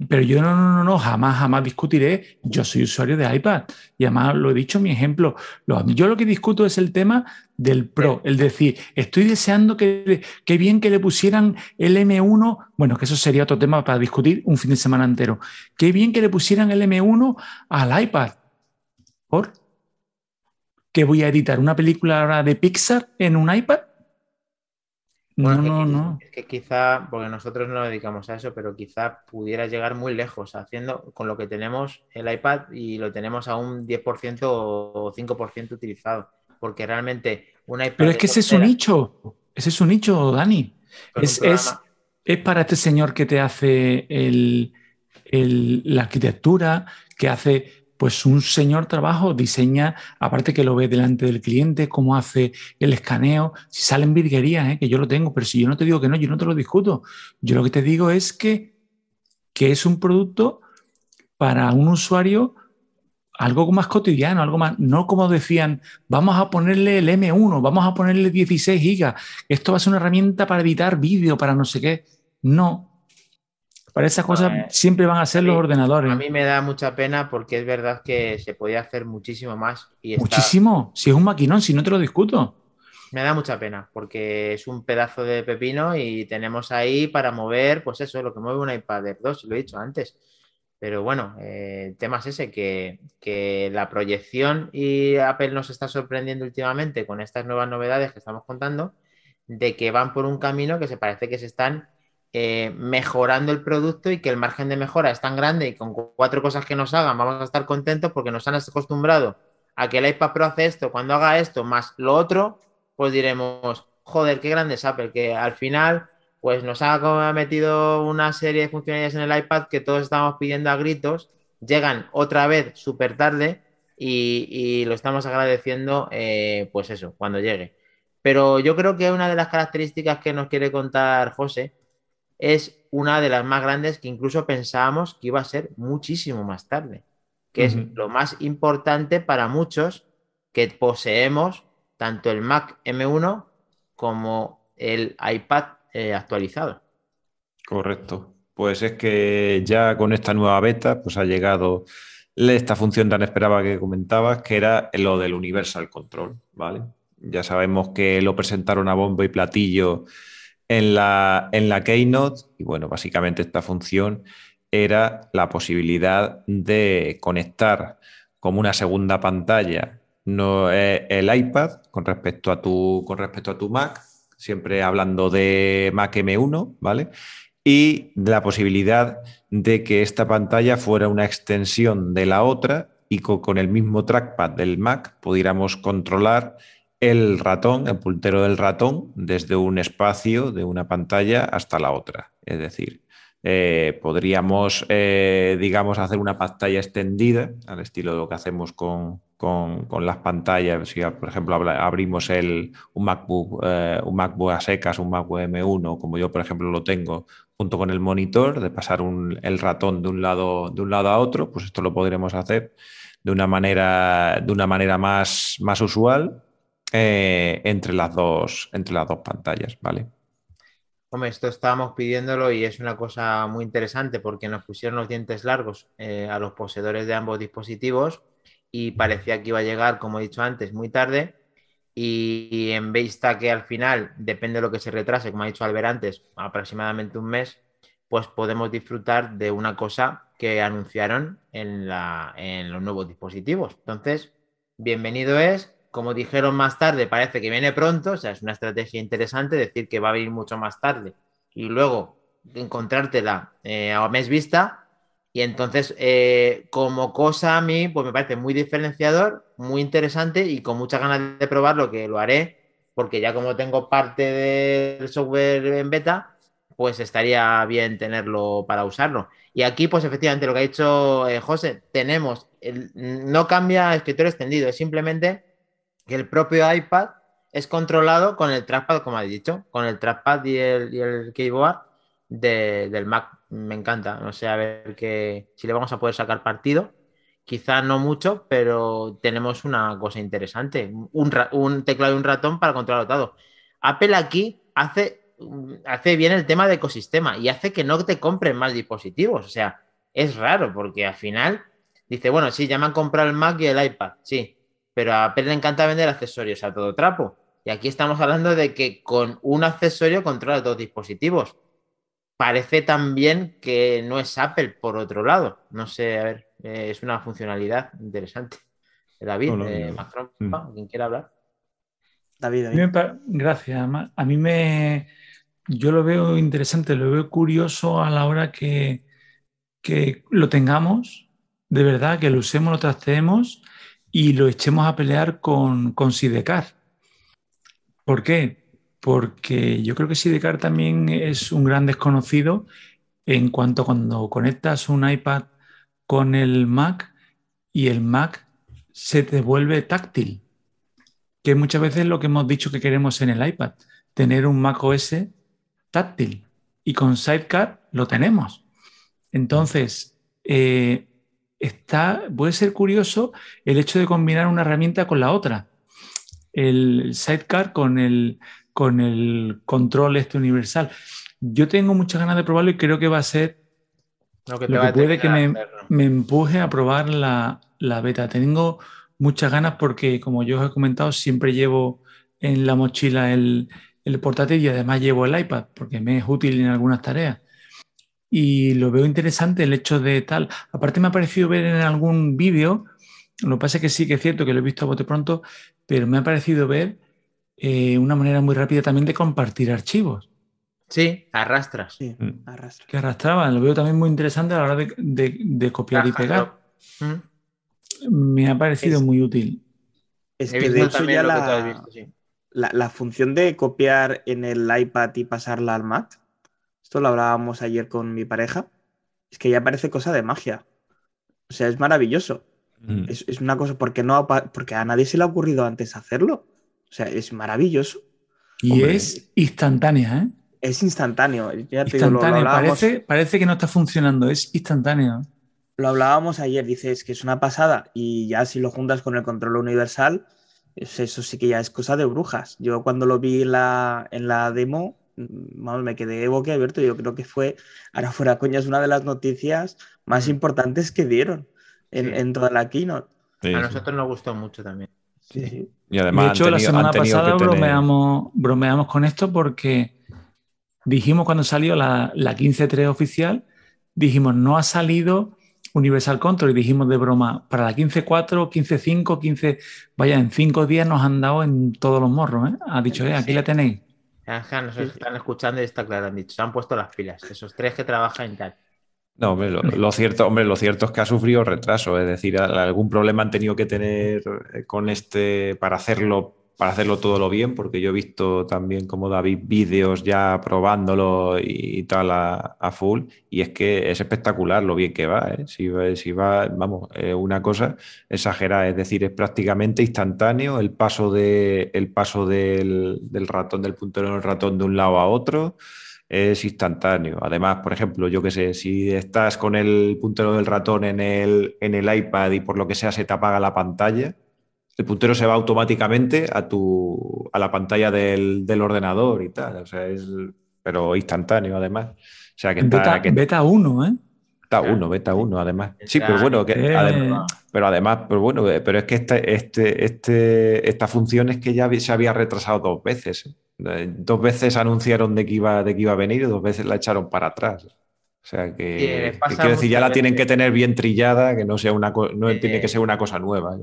pero yo no, no, no, no, jamás, jamás discutiré. Yo soy usuario de iPad y además lo he dicho en mi ejemplo. Lo- yo lo que discuto es el tema del Pro, el decir, estoy deseando que, que bien que le pusieran el M1, bueno, que eso sería otro tema para discutir un fin de semana entero. Qué bien que le pusieran el M1 al iPad. ¿Por? ¿Que voy a editar una película ahora de Pixar en un iPad? No, Bueno, es que no, no. Es que quizá, porque nosotros no nos dedicamos a eso, pero quizá pudiera llegar muy lejos haciendo con lo que tenemos el iPad y lo tenemos a un 10% o 5% utilizado. Porque realmente un iPad. Pero es que ese es un nicho. Ese es un nicho, Dani. Es, es, es para este señor que te hace el- el- la arquitectura, que hace pues un señor trabajo, diseña, aparte que lo ve delante del cliente, cómo hace el escaneo, si salen virguerías, ¿eh? que yo lo tengo, pero si yo no te digo que no, yo no te lo discuto. Yo lo que te digo es que, que es un producto para un usuario algo más cotidiano, algo más, no como decían, vamos a ponerle el M1, vamos a ponerle 16 gigas, esto va a ser una herramienta para editar vídeo, para no sé qué. No. Para esas cosas eh, siempre van a ser a los ordenadores. A mí me da mucha pena porque es verdad que se podía hacer muchísimo más y está- Muchísimo. Si es un maquinón, si no te lo discuto. me da mucha pena porque es un pedazo de pepino y tenemos ahí para mover, pues eso, lo que mueve un iPad Air 2, lo he dicho antes. Pero bueno, eh, el tema es ese, que, que la proyección y Apple nos está sorprendiendo últimamente con estas nuevas novedades que estamos contando, de que van por un camino que se parece que se están eh, mejorando el producto y que el margen de mejora es tan grande y con cu- cuatro cosas que nos hagan vamos a estar contentos porque nos han acostumbrado a que el iPad Pro hace esto, cuando haga esto más lo otro, pues diremos, joder, qué grande es Apple, que al final pues nos ha metido una serie de funcionalidades en el iPad que todos estábamos pidiendo a gritos, llegan otra vez súper tarde y, y lo estamos agradeciendo, eh, pues eso, cuando llegue. Pero yo creo que una de las características que nos quiere contar José es una de las más grandes que incluso pensábamos que iba a ser muchísimo más tarde, que es lo más importante para muchos que poseemos tanto el Mac M1 como el iPad eh, actualizado. Correcto. Pues es que ya con esta nueva beta, pues ha llegado esta función tan esperada que comentabas, que era lo del Universal Control, ¿vale? Ya sabemos que lo presentaron a bombo y platillo en la, en la Keynote y bueno, básicamente esta función era la posibilidad de conectar como una segunda pantalla no, eh, el iPad con respecto a tu, con respecto a tu Mac, siempre hablando de Mac M1, ¿vale? Y la posibilidad de que esta pantalla fuera una extensión de la otra y co- con el mismo trackpad del Mac pudiéramos controlar el ratón, el puntero del ratón, desde un espacio de una pantalla hasta la otra. Es decir, eh, podríamos, eh, digamos, hacer una pantalla extendida al estilo de lo que hacemos con, con- con las pantallas. Si, por ejemplo, abrimos el, un, MacBook, eh, un MacBook a secas, un MacBook M1, como yo, por ejemplo, lo tengo, junto con el monitor, de pasar el ratón de un, lado, de un lado a otro, pues esto lo podremos hacer de una manera, de una manera más, más usual eh, entre, las dos, entre las dos pantallas, ¿vale? Hombre, esto estábamos pidiéndolo y es una cosa muy interesante porque nos pusieron los dientes largos eh, a los poseedores de ambos dispositivos y parecía que iba a llegar, como he dicho antes, muy tarde. Y, en vista que al final, depende de lo que se retrase, como ha dicho Albert antes, aproximadamente un mes, pues podemos disfrutar de una cosa que anunciaron en los nuevos dispositivos. Entonces, bienvenido es. Como dijeron más tarde, parece que viene pronto, o sea, es una estrategia interesante decir que va a venir mucho más tarde y luego encontrártela eh, a mes vista. Y entonces, eh, como cosa a mí, pues me parece muy diferenciador, muy interesante y con muchas ganas de probarlo, que lo haré, porque ya como tengo parte del software en beta, pues estaría bien tenerlo para usarlo. Y aquí, pues efectivamente, lo que ha dicho eh, José, tenemos, el, no cambia escritorio extendido, es simplemente que el propio iPad es controlado con el trackpad, como ha dicho, con el trackpad y el, y el keyboard del Mac. Me encanta, no sé, a ver que, si le vamos a poder sacar partido. Quizá no mucho, pero tenemos una cosa interesante, un, un teclado y un ratón para controlar todo. Apple aquí hace hace bien el tema de ecosistema y hace que no te compren más dispositivos. O sea, es raro porque al final dice, bueno, sí, ya me han comprado el Mac y el iPad, sí, pero a Apple le encanta vender accesorios a todo trapo. Y aquí estamos hablando de que con un accesorio controla dos dispositivos. Parece también que no es Apple por otro lado. No sé, a ver, eh, es una funcionalidad interesante. David, eh, Macron, mm. ¿quién quiere hablar? David, Gracias. A mí me, yo lo veo interesante, lo veo curioso a la hora que, que lo tengamos, de verdad, que lo usemos, lo trasteemos y lo echemos a pelear con, Sidecar. ¿Por qué? Porque yo creo que Sidecar también es un gran desconocido en cuanto cuando conectas un iPad con el Mac y el Mac se te vuelve táctil, que muchas veces es lo que hemos dicho que queremos en el iPad, tener un Mac OS táctil y con Sidecar lo tenemos. Entonces, eh, está, puede ser curioso el hecho de combinar una herramienta con la otra. El Sidecar con el, con el control este universal. Yo tengo muchas ganas de probarlo y creo que va a ser lo que, puede que me, empuje a probar la, la, beta. Tengo muchas ganas porque, como yo os he comentado, siempre llevo en la mochila el, el portátil y además llevo el iPad porque me es útil en algunas tareas. Y lo veo interesante el hecho de tal. Aparte me ha parecido ver en algún vídeo, lo que pasa es que sí que es cierto que lo he visto a bote pronto, pero me ha parecido ver eh, una manera muy rápida también de compartir archivos. Sí, arrastras. Sí, mm. Que arrastraban. Lo veo también muy interesante a la hora de, copiar y pegar. Mm. Me ha parecido muy útil. Es que de hecho ya la la, función de copiar en el iPad y pasarla al Mac, esto lo hablábamos ayer con mi pareja, es que ya parece cosa de magia. O sea, es maravilloso. Mm. Es, una cosa, porque, no, porque a nadie se le ha ocurrido antes hacerlo. O sea, es maravilloso. Y es instantánea, ¿eh? Es instantáneo. instantáneo. parece, parece que no está funcionando, es instantáneo. Lo hablábamos ayer, dices que es una pasada y ya si lo juntas con el control universal, eso sí que ya es cosa de brujas. Yo cuando lo vi en la, en la demo, me quedé boquiabierto. Yo creo que fue, ahora fuera coña, es una de las noticias más mm. importantes que dieron en, toda la keynote. a nosotros nos gustó mucho también. Sí. Y además, de hecho, la semana pasada bromeamos, bromeamos con esto porque dijimos cuando salió la, la 15.3 oficial, dijimos, no ha salido Universal Control y dijimos de broma, para la 15.4, 15.5, 15, vaya, en cinco días nos han dado en todos los morros, ¿eh? Ha dicho, eh, aquí la tenéis. Nos están escuchando y está claro, han dicho, se han puesto las pilas, esos tres que trabajan en tal. No, hombre, lo, cierto, hombre, lo cierto es que ha sufrido retraso, es decir, algún problema han tenido que tener eh, con este para hacerlo para hacerlo todo lo bien, porque yo he visto también como David vídeos ya probándolo y, tal a, full, y es que es espectacular lo bien que va. ¿eh? Si, si, va, vamos, una cosa exagerada, es decir, es prácticamente instantáneo el paso, de, el paso del, ratón, del puntero del ratón de un lado a otro. Es instantáneo. Además, por ejemplo, yo que sé, si estás con el puntero del ratón en el, en el iPad y por lo que sea se te apaga la pantalla, el puntero se va automáticamente a, tu, a la pantalla del, ordenador y tal. O sea, es, pero instantáneo además. O sea, que está, beta, 1, ¿eh? Beta 1, beta 1 además. Sí, pero bueno, que, pero además, pero bueno, pero es que este, este, este, esta función es que ya se había retrasado dos veces. ¿eh? Dos veces anunciaron de que, iba, de que iba a venir y dos veces la echaron para atrás. O sea que, quiero decir, ya la tienen que tener bien trillada, que no sea una no tiene que ser una cosa nueva.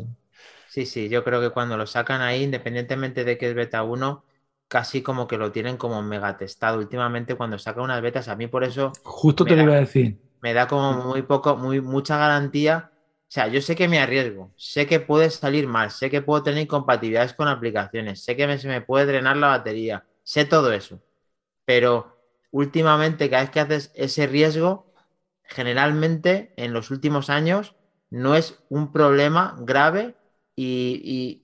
Sí, sí, yo creo que cuando lo sacan ahí, independientemente de que es beta 1, casi como que lo tienen como mega testado. Últimamente, cuando sacan unas betas, a mí por eso. Justo te lo iba a decir. Me da como muy poco, muy, mucha garantía. O sea, yo sé que me arriesgo, sé que puede salir mal, sé que puedo tener incompatibilidades con aplicaciones, sé que se me puede drenar la batería, sé todo eso. Pero últimamente, cada vez que haces ese riesgo, generalmente en los últimos años no es un problema grave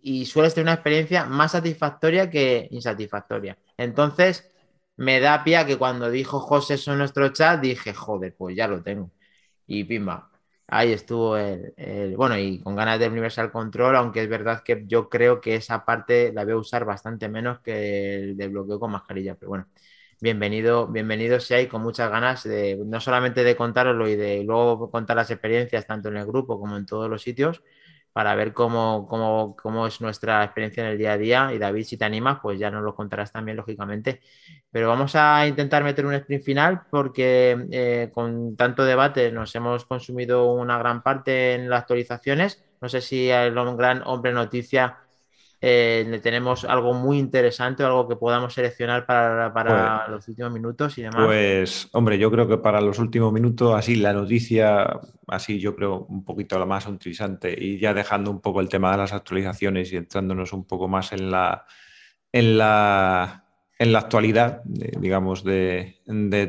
y, suele ser una experiencia más satisfactoria que insatisfactoria. Entonces, me da pie que cuando dijo José eso en nuestro chat, dije, joder, pues ya lo tengo. Y pimba, ahí estuvo el, bueno, y con ganas de Universal Control, aunque es verdad que yo creo que esa parte la voy a usar bastante menos que el de bloqueo con mascarilla, pero bueno, bienvenido, bienvenido y con muchas ganas de no solamente de contaroslo y de luego contar las experiencias tanto en el grupo como en todos los sitios, para ver cómo, cómo, es nuestra experiencia en el día a día. Y David, si te animas, pues ya nos lo contarás también, lógicamente. Pero vamos a intentar meter un sprint final porque eh, con tanto debate nos hemos consumido una gran parte en las actualizaciones. No sé si el gran hombre noticia eh, tenemos algo muy interesante o algo que podamos seleccionar para, pues los últimos minutos y demás. Pues, hombre, yo creo que para los últimos minutos, así la noticia, así yo creo un poquito la más interesante y ya dejando un poco el tema de las actualizaciones y entrándonos un poco más en la, en la, en la actualidad, digamos, de,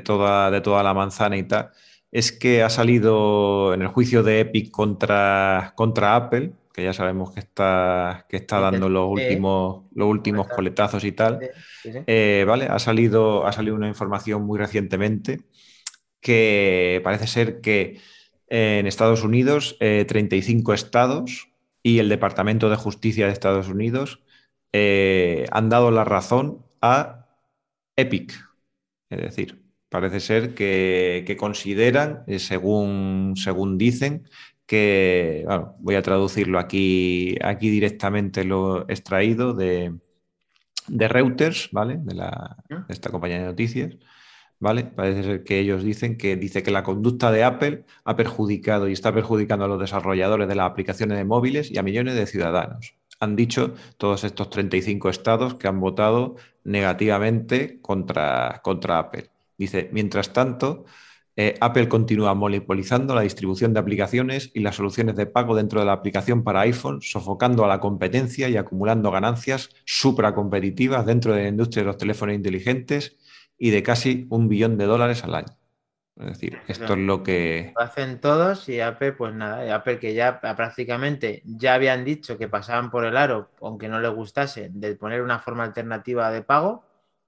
toda, de toda la manzana y tal, es que ha salido en el juicio de Epic contra, contra Apple que ya sabemos que está, que está dando los últimos, los últimos coletazos y tal. Eh, vale, ha salido, ha salido una información muy recientemente que parece ser que en Estados Unidos 35 eh, estados y el Departamento de Justicia de Estados Unidos eh, han dado la razón a Epic. Es decir, parece ser que, que consideran, según, según dicen, que voy a traducirlo aquí, aquí directamente lo extraído de, Reuters, ¿vale? De, la, esta compañía de noticias. ¿Vale? Parece ser que ellos dicen que dice que la conducta de Apple ha perjudicado y está perjudicando a los desarrolladores de las aplicaciones de móviles y a millones de ciudadanos. Han dicho todos estos 35 estados que han votado negativamente contra, contra Apple. Dice, mientras tanto, eh, Apple continúa monopolizando la distribución de aplicaciones y las soluciones de pago dentro de la aplicación para iPhone, sofocando a la competencia y acumulando ganancias supracompetitivas dentro de la industria de los teléfonos inteligentes y de casi un billón de dólares al año. Es decir, esto es lo que... Lo hacen todos y Apple, pues nada, Apple que ya prácticamente ya habían dicho que pasaban por el aro, aunque no les gustase, de poner una forma alternativa de pago,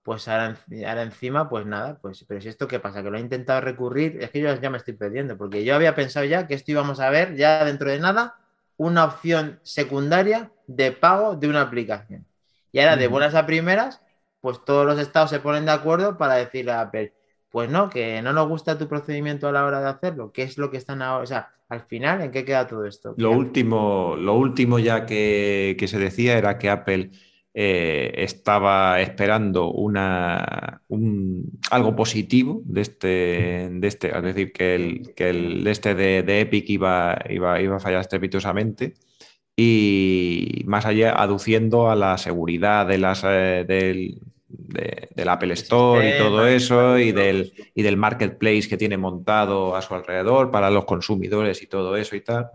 pues ahora, encima, pues nada, pues, pero si esto qué pasa, que lo he intentado recurrir, es que yo ya me estoy perdiendo, porque yo había pensado ya que esto íbamos a ver ya dentro de nada una opción secundaria de pago de una aplicación. Y ahora de buenas a primeras, pues todos los estados se ponen de acuerdo para decirle a Apple, pues no, que no nos gusta tu procedimiento a la hora de hacerlo, ¿qué es lo que están ahora? O sea, al final, ¿en qué queda todo esto? Lo último, lo último ya que, que se decía era que Apple eh, estaba esperando una, algo positivo de este, de este, es decir, que el, que el este de, Epic iba, iba, iba, a fallar estrepitosamente y más allá aduciendo a la seguridad de las, eh, del, del Apple Store y todo eso y del, y del marketplace que tiene montado a su alrededor para los consumidores y todo eso y tal.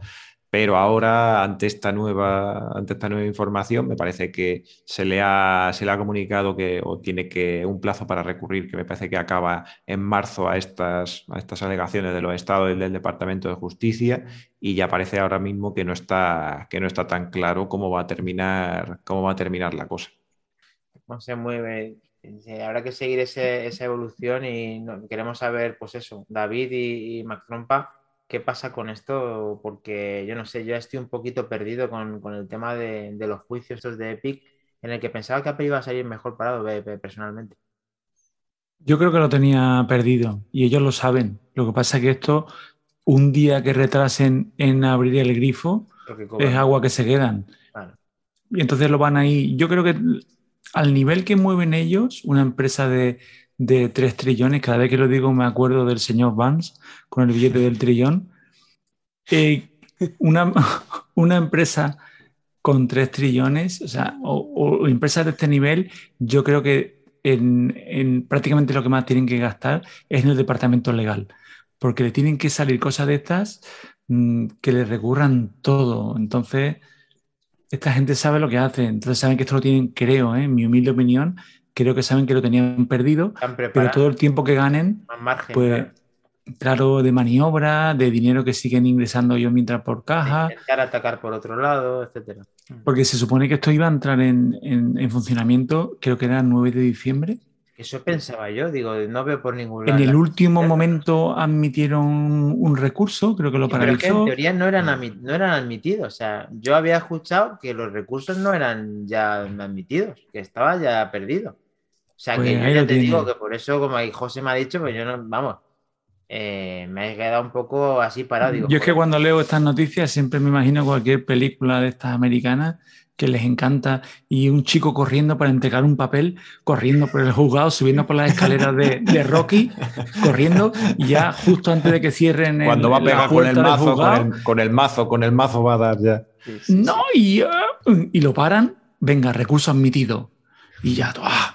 Pero ahora, ante esta nueva, ante esta nueva información, me parece que se le ha, se le ha comunicado que o tiene que un plazo para recurrir, que me parece que acaba en marzo a estas, a estas alegaciones de los estados y del Departamento de Justicia, y ya parece ahora mismo que no está, que no está tan claro cómo va a terminar, cómo va a terminar la cosa. No se mueve. Habrá que seguir esa evolución y queremos saber, pues eso, David y, y qué pasa con esto, porque yo no sé, yo estoy un poquito perdido con, el tema de, los juicios de Epic, en el que pensaba que Apple iba a salir mejor parado personalmente. Yo creo que lo tenía perdido y ellos lo saben. Lo que pasa es que esto, un día que retrasen en abrir el grifo, es agua que se quedan. Y entonces lo van ahí. Yo creo que al nivel que mueven ellos, una empresa de, de 3 trillones. Cada vez que lo digo me acuerdo del señor Vance con el billete del trillón. Eh, una, una empresa con 3 trillones, o sea, o, empresas de este nivel, yo creo que en, en prácticamente lo que más tienen que gastar es en el departamento legal, porque le tienen que salir cosas de estas mm, que le recurran todo. Entonces, esta gente sabe lo que hace, entonces saben que esto lo tienen, creo, ¿eh? en mi humilde opinión, creo que saben que lo tenían perdido, pero todo el tiempo que ganen, más margen. pues, claro, claro, de maniobra, de dinero que siguen ingresando yo mientras por de caja, intentar atacar por otro lado, etcétera. porque se supone que esto iba a entrar en, en- en funcionamiento, creo que era el 9 de diciembre. Eso pensaba yo, digo, no veo por ningún En lado. el último momento admitieron un recurso, creo que lo Sí, pero es que en paralizó. teoría no eran, admi- no eran admitidos. O sea, yo había escuchado que los recursos no eran ya admitidos, que estaba ya perdido. O sea, Pues que yo ahí ya te digo que por eso, como ahí José me ha dicho, pues yo no, vamos, eh, me he quedado un poco así parado. Digo, Yo es que cuando leo estas noticias siempre me imagino cualquier película de estas americanas que les encanta y un chico corriendo para entregar un papel, corriendo por el juzgado, subiendo por las escaleras de, de Rocky, corriendo y ya justo antes de que cierren el- Cuando va a pegar con el mazo, con el, con el mazo, con el mazo va a dar ya. Sí, sí, no, y, y lo paran, venga, recurso admitido. Y ya, ¡ah!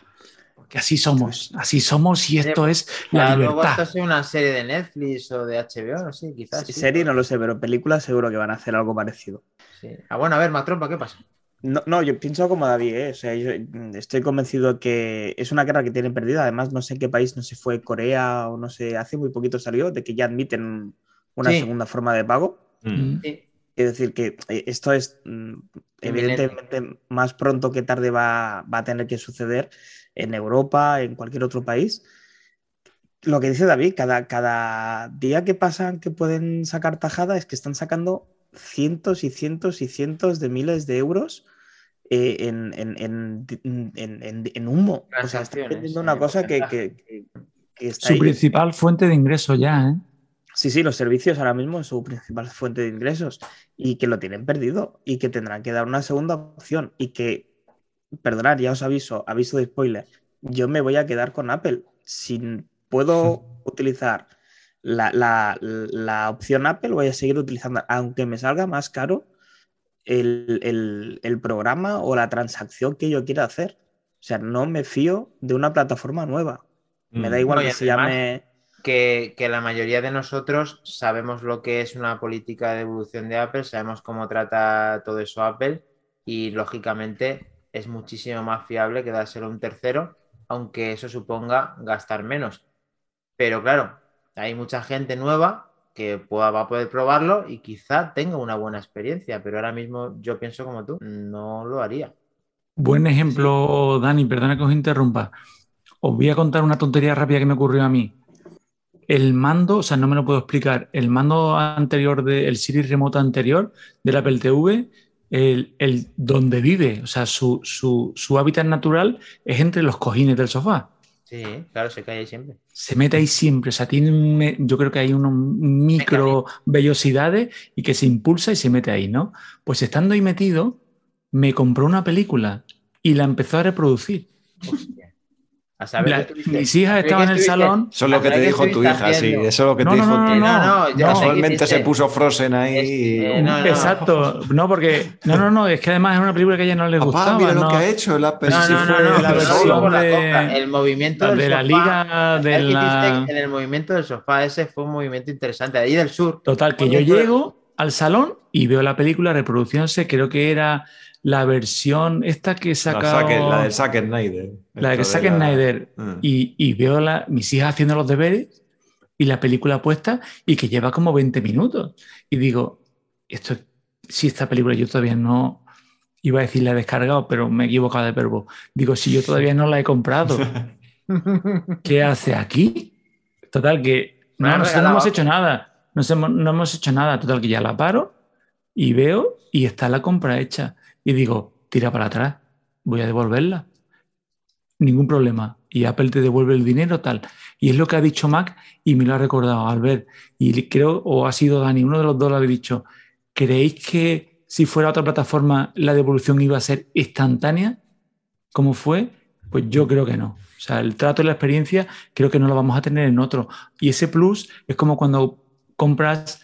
Porque así somos, así somos y esto es la luego libertad. esto es una serie de Netflix o de HBO, no sé, quizás. sí. Serie no lo sé, pero películas seguro que van a hacer algo parecido. Sí. Ah, bueno, a ver, Matrompa, ¿qué pasa? No, no, yo pienso como David, ¿eh? O sea, yo mm, estoy convencido que es una guerra que tienen perdida. Además, no sé en qué país, no sé, fue Corea o no sé, hace muy poquito salió de que ya admiten una Sí. segunda forma de pago. Mm. Sí. Es decir, que eh, esto es mm, evidentemente más pronto que tarde va, va a tener que suceder en Europa, en cualquier otro país. Lo que dice David, cada, cada día que pasan que pueden sacar tajada es que están sacando cientos y cientos y cientos de miles de euros eh, en, en- en- en- en- en humo. O sea, están Transacciones, vendiendo una cosa que, que- que- que está Su ahí. principal fuente de ingreso ya, ¿eh? Sí, sí, los servicios ahora mismo es su principal fuente de ingresos y que lo tienen perdido y que tendrán que dar una segunda opción y que, perdonad, ya os aviso, aviso de spoiler, yo me voy a quedar con Apple. Si puedo utilizar la, la- la opción Apple, voy a seguir utilizando, aunque me salga más caro el, el- el programa o la transacción que yo quiera hacer. O sea, no me fío de una plataforma nueva. Me da Mm. igual No, que se llame... que, que la mayoría de nosotros sabemos lo que es una política de evolución de Apple, sabemos cómo trata todo eso Apple y lógicamente es muchísimo más fiable que dárselo a un tercero, aunque eso suponga gastar menos. Pero claro, hay mucha gente nueva que pueda, va a poder probarlo y quizá tenga una buena experiencia, pero ahora mismo yo pienso como tú, no lo haría. Buen ejemplo, Dani, perdona que os interrumpa. Os voy a contar una tontería rápida que me ocurrió a mí. El mando, o sea, no me lo puedo explicar. El mando anterior del Siri remoto anterior del Apple TV, el, el donde vive, o sea, su, su- su hábitat natural es entre los cojines del sofá. Sí, claro, se cae ahí siempre. Se mete ahí siempre, o sea, tiene un yo creo que hay unos micro vellosidades y que se impulsa y se mete ahí, ¿no? Pues estando ahí metido, me compró una película y la empezó a reproducir. Hostia. A saber La- mis hijas estaban en el salón. Eso es lo que te dijo tu hija, sí. Eso es lo que No, te no, dijo no, tu no, hija. no, Casualmente se puso Frozen ahí. Es- eh, no, no. Exacto, no, porque no, no, no, es que además es una película que a ella no le Papá, gustaba. mira lo que ha hecho la la la. El movimiento La del de la sofá, liga de ¿sabes qué la. En el movimiento del sofá ese fue un movimiento interesante, de ahí del sur. Total, que yo llego al salón y veo la película reproduciéndose, creo que era la versión esta que La, saca. La del Zack Snyder. La de Zack la- Snyder. Mm. Y, y veo la, mis hijas haciendo los deberes y la película puesta y que lleva como 20 minutos. Y digo, esto, si esta película yo todavía no, iba a decir la he descargado, pero me he equivocado de verbo. Digo, si yo todavía no la he comprado, ¿qué hace aquí? Total, que no, nosotros no hemos hecho nada. No hemos, no hemos hecho nada. Total, que ya la paro y veo y está la compra hecha. Y digo, tira para atrás, voy a devolverla. Ningún problema. Y Apple te devuelve el dinero, tal. Y es lo que ha dicho Mac y me lo ha recordado Albert. Y creo, o ha sido Dani, uno de los dos lo ha dicho. ¿Creéis que si fuera otra plataforma la devolución iba a ser instantánea? Como fue? Pues yo creo que no. O sea, el trato y la experiencia creo que no lo vamos a tener en otro. Y ese plus es como cuando compras,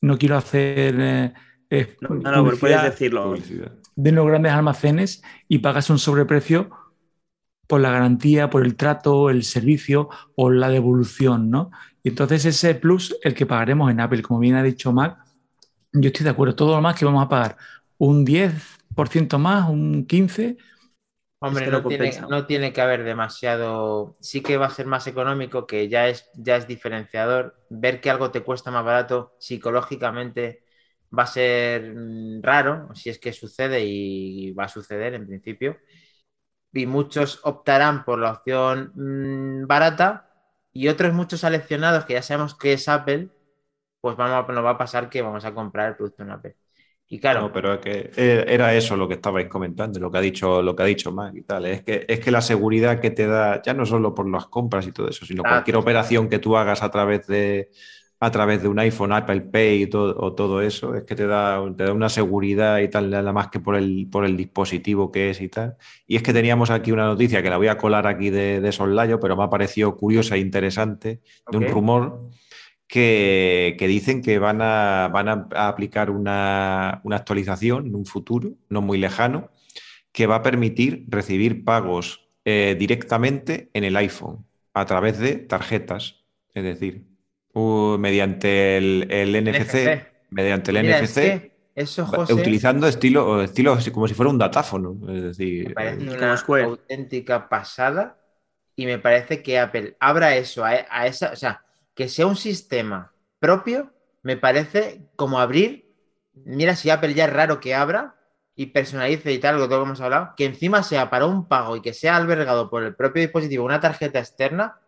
no quiero hacer... eh, eh, No, no, pero puedes decirlo. Publicidad. De los grandes almacenes y pagas un sobreprecio por la garantía, por el trato, el servicio o la devolución, ¿no? Y entonces ese plus, el que pagaremos en Apple, como bien ha dicho Mac, yo estoy de acuerdo. Todo lo más que vamos a pagar un 10% más, un 15%, Hombre, no, tiene, no tiene que haber demasiado. Sí que va a ser más económico, que ya es, ya es diferenciador. Ver que algo te cuesta más barato psicológicamente va a ser mm, raro, si es que sucede y va a suceder en principio. Y muchos optarán por la opción mm, barata y otros muchos seleccionados que ya sabemos que es Apple, pues vamos nos va a pasar que vamos a comprar el producto en Apple. Y claro, No, pero es que eh, era eso lo que estabais comentando, lo que ha dicho, lo que ha dicho Mac y tal. Es que, es que la seguridad que te da, ya no solo por las compras y todo eso, sino Claro. cualquier operación que tú hagas a través de, a través de un iPhone, Apple Pay y todo, o todo eso, es que te da, te da una seguridad y tal, nada más que por el, por el dispositivo que es y tal. Y es que teníamos aquí una noticia que la voy a colar aquí de, de soslayo, pero me ha parecido curiosa e interesante, de un rumor que, que dicen que van a, van a aplicar una, una actualización en un futuro, no muy lejano, que va a permitir recibir pagos eh, directamente en el iPhone a través de tarjetas, es decir, uh, mediante el, el NFC, NFC. mediante el Mira, NFC, es que eso, va- José, utilizando estilo, estilo como si fuera un datáfono, es me decir, parece eh, una Square. auténtica pasada y me parece que Apple abra eso a, a esa, o sea, que sea un sistema propio, me parece como abrir, mira si Apple ya es raro que abra y personalice y tal, lo que hemos hablado, que encima sea para un pago y que sea albergado por el propio dispositivo una tarjeta externa,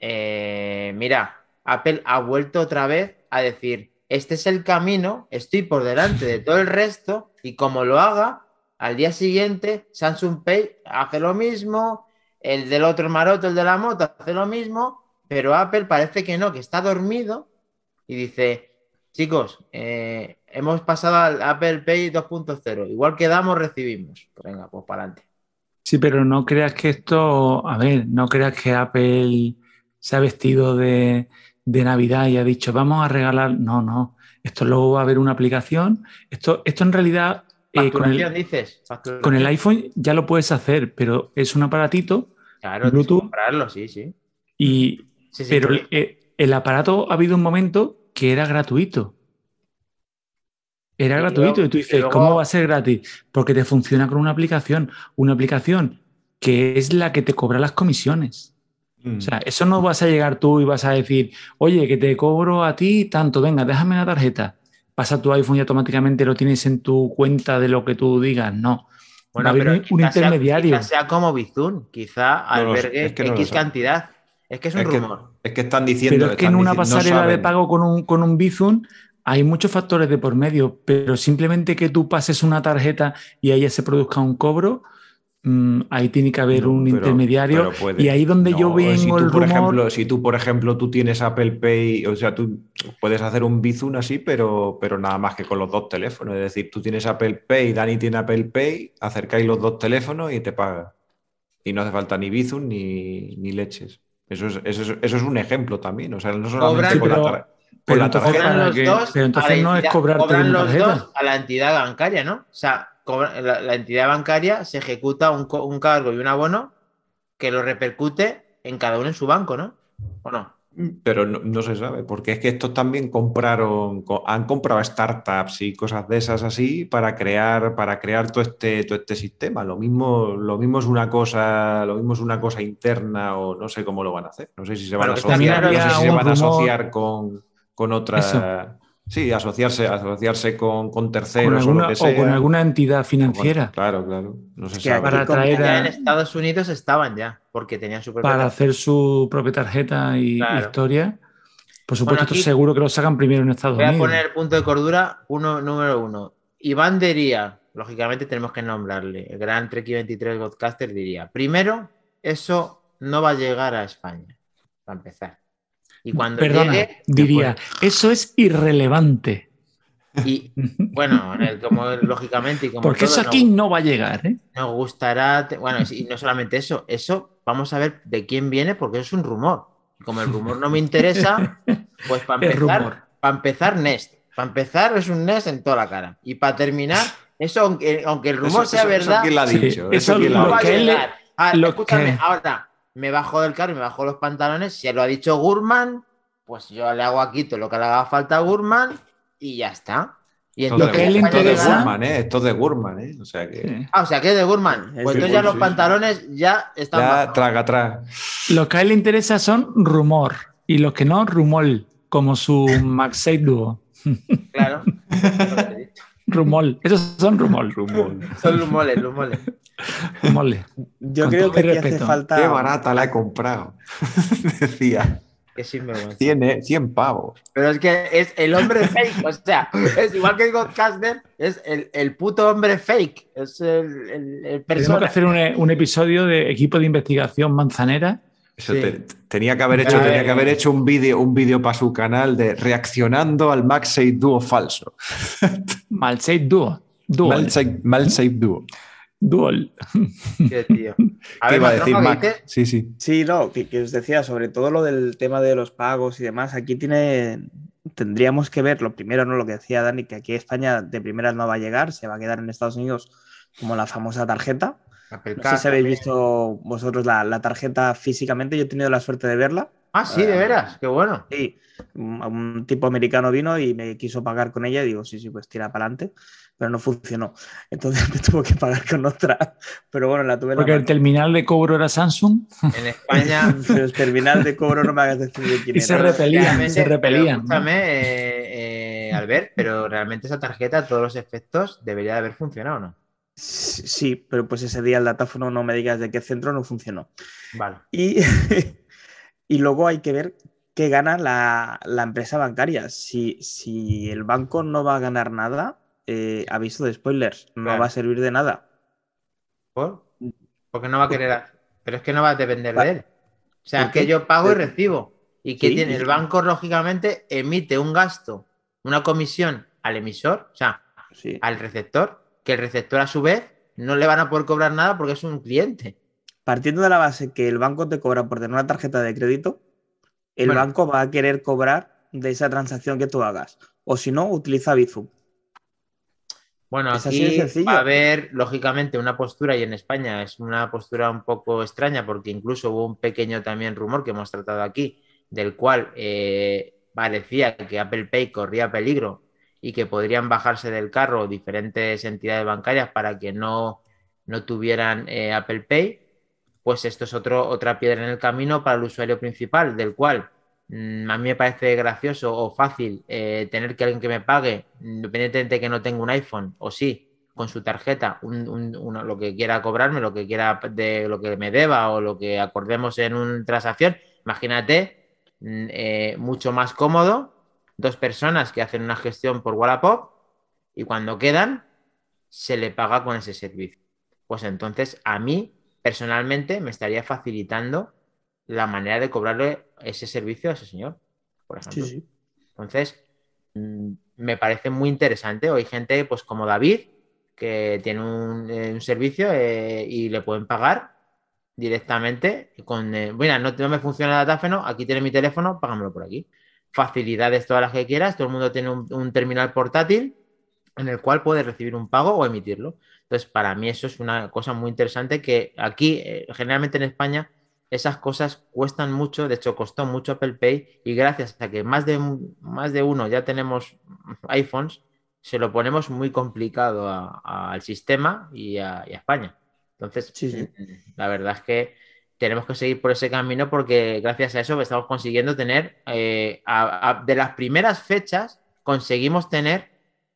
eh, mira, Apple ha vuelto otra vez a decir, este es el camino, estoy por delante de todo el resto y como lo haga, al día siguiente Samsung Pay hace lo mismo, el del otro maroto, el de la moto, hace lo mismo, pero Apple parece que no, que está dormido y dice, chicos, eh, hemos pasado al Apple Pay 2.0, igual que damos, recibimos. Pues venga, pues para adelante. Sí, pero no creas que esto, a ver, no creas que Apple se ha vestido de, de Navidad y ha dicho, vamos a regalar. No, no. Esto luego va a haber una aplicación. Esto, esto en realidad eh, con, el, dices. con el iPhone ya lo puedes hacer, pero es un aparatito Claro, Bluetooth. comprarlo, sí, sí. y Sí, sí, pero eh, el aparato ha habido un momento que era gratuito. Era Y gratuito luego- y tú y dices, luego- ¿cómo va a ser gratis? Porque te funciona con una aplicación, una aplicación que es la que te cobra las comisiones. Mm, O sea, eso no vas a llegar tú y vas a decir, oye, que te cobro a ti tanto, venga, déjame la tarjeta. Pasa tu iPhone y automáticamente lo tienes en tu cuenta de lo que tú digas. No. va haber un, sea- intermediario. quizás sea como Bizum, quizá No lo sé, albergue es que no lo X cantidad. Es que es un Es que- rumor. es que están diciendo... Pero es que en una no pasarela de pago con un, con un Bizum hay muchos factores de por medio, pero simplemente que tú pases una tarjeta y ahí se produzca un cobro, mm, ahí tiene que haber No, un pero- intermediario. pero puede. y ahí donde yo vengo si tú, el por rumor, ejemplo, si tú, por ejemplo, tú tienes Apple Pay, o sea, tú puedes hacer un Bizum así, pero, pero nada más que con los dos teléfonos. Es decir, tú tienes Apple Pay, Dani tiene Apple Pay, acercáis los dos teléfonos y te paga. Y no hace falta ni Bizum ni, ni leches. Eso es, eso, es, eso es un ejemplo también. O sea, no solamente Cobran- con la, tarjeta. para Cobran los que- dos pero entonces no es cobran una los dos a la entidad bancaria, ¿no? O sea, cobra- la, la entidad bancaria se ejecuta un, cargo y un abono que lo repercute en cada uno en su banco, ¿no? ¿O no? Pero no, no se sabe, porque es que estos también compraron, co- han comprado startups y cosas de esas así para crear, para crear todo este, todo este sistema. Lo mismo, lo mismo es una cosa, lo mismo es una cosa interna o no sé cómo lo van a hacer. No sé si se van a asociar, no sé si se van a asociar con, con otra. Sí, asociarse, asociarse con, con terceros con o alguna, lo que o sea. con alguna entidad Bueno, financiera claro, claro. No se que sabe. para Ya a- en Estados Unidos estaban ya, porque tenían su propia para tarjeta. hacer su propia tarjeta y Claro. historia. Por supuesto, Bueno, seguro que lo sacan primero en Estados Voy a Unidos. poner punto de cordura uno, número uno. Iván diría, lógicamente tenemos que nombrarle, el gran Treki 23 podcaster diría, primero, eso no va a llegar a España, para empezar. Y cuando Perdona, llegue, diría, eso es irrelevante. Y bueno, el- como lógicamente y como Porque todo, eso nos- aquí no va a llegar, ¿eh? nos gustará, te- bueno, y no solamente eso, eso vamos a ver de quién viene porque es un rumor. Y Como el rumor no me interesa, pues para empezar, para empezar Nest. Para empezar es un Nest en toda la cara. Y para terminar, eso aunque, aunque el rumor Eso- sea eso- eso verdad, ¿Quién lo ha Sí, dicho? eso quién lo ha lo va a llegar. Ah, escúchame, que- ahora me bajo del carro y me bajo los pantalones. Si lo ha dicho Gurman, pues yo le hago aquí todo lo que le haga falta a Gurman y ya está. Y Esto de, esto de Gurman, ¿eh? Esto de Gurman, ¿eh? O sea que. Ah, o sea que es de Gurman. Es Pues entonces ya los pantalones ya están Ya traga atrás. Lo que a él le interesa son rumor y los que no, rumol, como su MagSafe Duo. Claro. Rumol, esos son rumol. Son lumoles, lumoles. Rumole. Yo Con creo que aquí hace falta. Qué barata la he comprado. Decía. Qué sinvergüenza. 100, eh, 100 pavos. Pero es que es el hombre fake, o sea, es igual que Godcaster, es el, el puto hombre fake, es el, el, el Tenemos que hacer un, un episodio de equipo de investigación manzanera. Eso Sí. te- tenía que haber hecho, tenía que haber hecho un vídeo un vídeo para su canal de reaccionando al MagSafe Duo falso. MagSafe Duo. Dual. MagSafe Duo. Dual. Qué tío. A ¿Qué ver, iba a decir. Sí, sí. Sí, no, que, que os decía, sobre todo lo del tema de los pagos y demás, aquí tiene, tendríamos que ver, lo primero, ¿no? Lo que decía Dani, que aquí España de primeras no va a llegar, se va a quedar en Estados Unidos como la famosa tarjeta. Apple No Car sé si habéis visto vosotros la, la tarjeta físicamente, yo he tenido la suerte de verla. Ah, sí, de veras, qué bueno. Sí, un, un tipo americano vino y me quiso pagar con ella y digo, sí, sí, pues tira para adelante, pero no funcionó. Entonces me tuvo que pagar con otra, pero bueno, la tuve la Porque el mano. terminal de cobro era Samsung En España. Pero es terminal de cobro no me hagas decir de quién Y se repelían, realmente- se repelían. Escúchame, eh, eh, Albert, pero realmente esa tarjeta, a todos los efectos, debería de haber funcionado, ¿no? Sí, pero pues ese día el datáfono no me digas de qué centro no funcionó. Vale. Y, y luego hay que ver qué gana la, la empresa bancaria. Si, si el banco no va a ganar nada, eh, aviso de spoilers, no Claro. va a servir de nada. ¿Por? Porque no va a querer. Pero es que no va a depender de él. O sea, ¿Por es que yo pago y recibo. Y que sí, tiene el banco, lógicamente, emite un gasto, una comisión al emisor, o sea, Sí. al receptor, que el receptor a su vez no le van a poder cobrar nada porque es un cliente. Partiendo de la base que el banco te cobra por tener una tarjeta de crédito, el Bueno. banco va a querer cobrar de esa transacción que tú hagas. O si no, utiliza Bizum. Bueno, Es así aquí sencillo. va a haber, lógicamente, una postura, y en España es una postura un poco extraña, porque incluso hubo un pequeño también rumor que hemos tratado aquí, del cual eh, parecía que Apple Pay corría peligro y que podrían bajarse del carro diferentes entidades bancarias para que no, no tuvieran eh, Apple Pay. Pues esto es otro, otra piedra en el camino para el usuario principal, del cual Mm, A mí me parece gracioso o fácil eh, tener que alguien que me pague, independientemente de que no tenga un iPhone, o sí, con su tarjeta, un- un- una- lo que quiera cobrarme, lo que quiera de lo que me deba o lo que acordemos en una transacción. Imagínate, mm, eh, mucho más cómodo, dos personas que hacen una gestión por Wallapop y cuando quedan, se le paga con ese servicio. Pues entonces a mí, personalmente, me estaría facilitando la manera de cobrarle ese servicio a ese señor, por ejemplo. Sí, sí. Entonces, mm, me parece muy interesante. O hay gente, pues como David, que tiene un, eh, un servicio eh, y le pueden pagar directamente con, eh, mira, no, no me funciona el datáfono, aquí tiene mi teléfono, págamelo por aquí. Facilidades todas las que quieras, todo el mundo tiene un, un terminal portátil en el cual puede recibir un pago o emitirlo. Entonces, para mí eso es una cosa muy interesante que aquí, eh, generalmente en España, esas cosas cuestan mucho, de hecho costó mucho Apple Pay y gracias a que más de, más de uno ya tenemos iPhones, se lo ponemos muy complicado a- a- al sistema y a, y a España. Entonces, Sí, sí. la verdad es que tenemos que seguir por ese camino porque gracias a eso estamos consiguiendo tener, eh, a- a- de las primeras fechas, conseguimos tener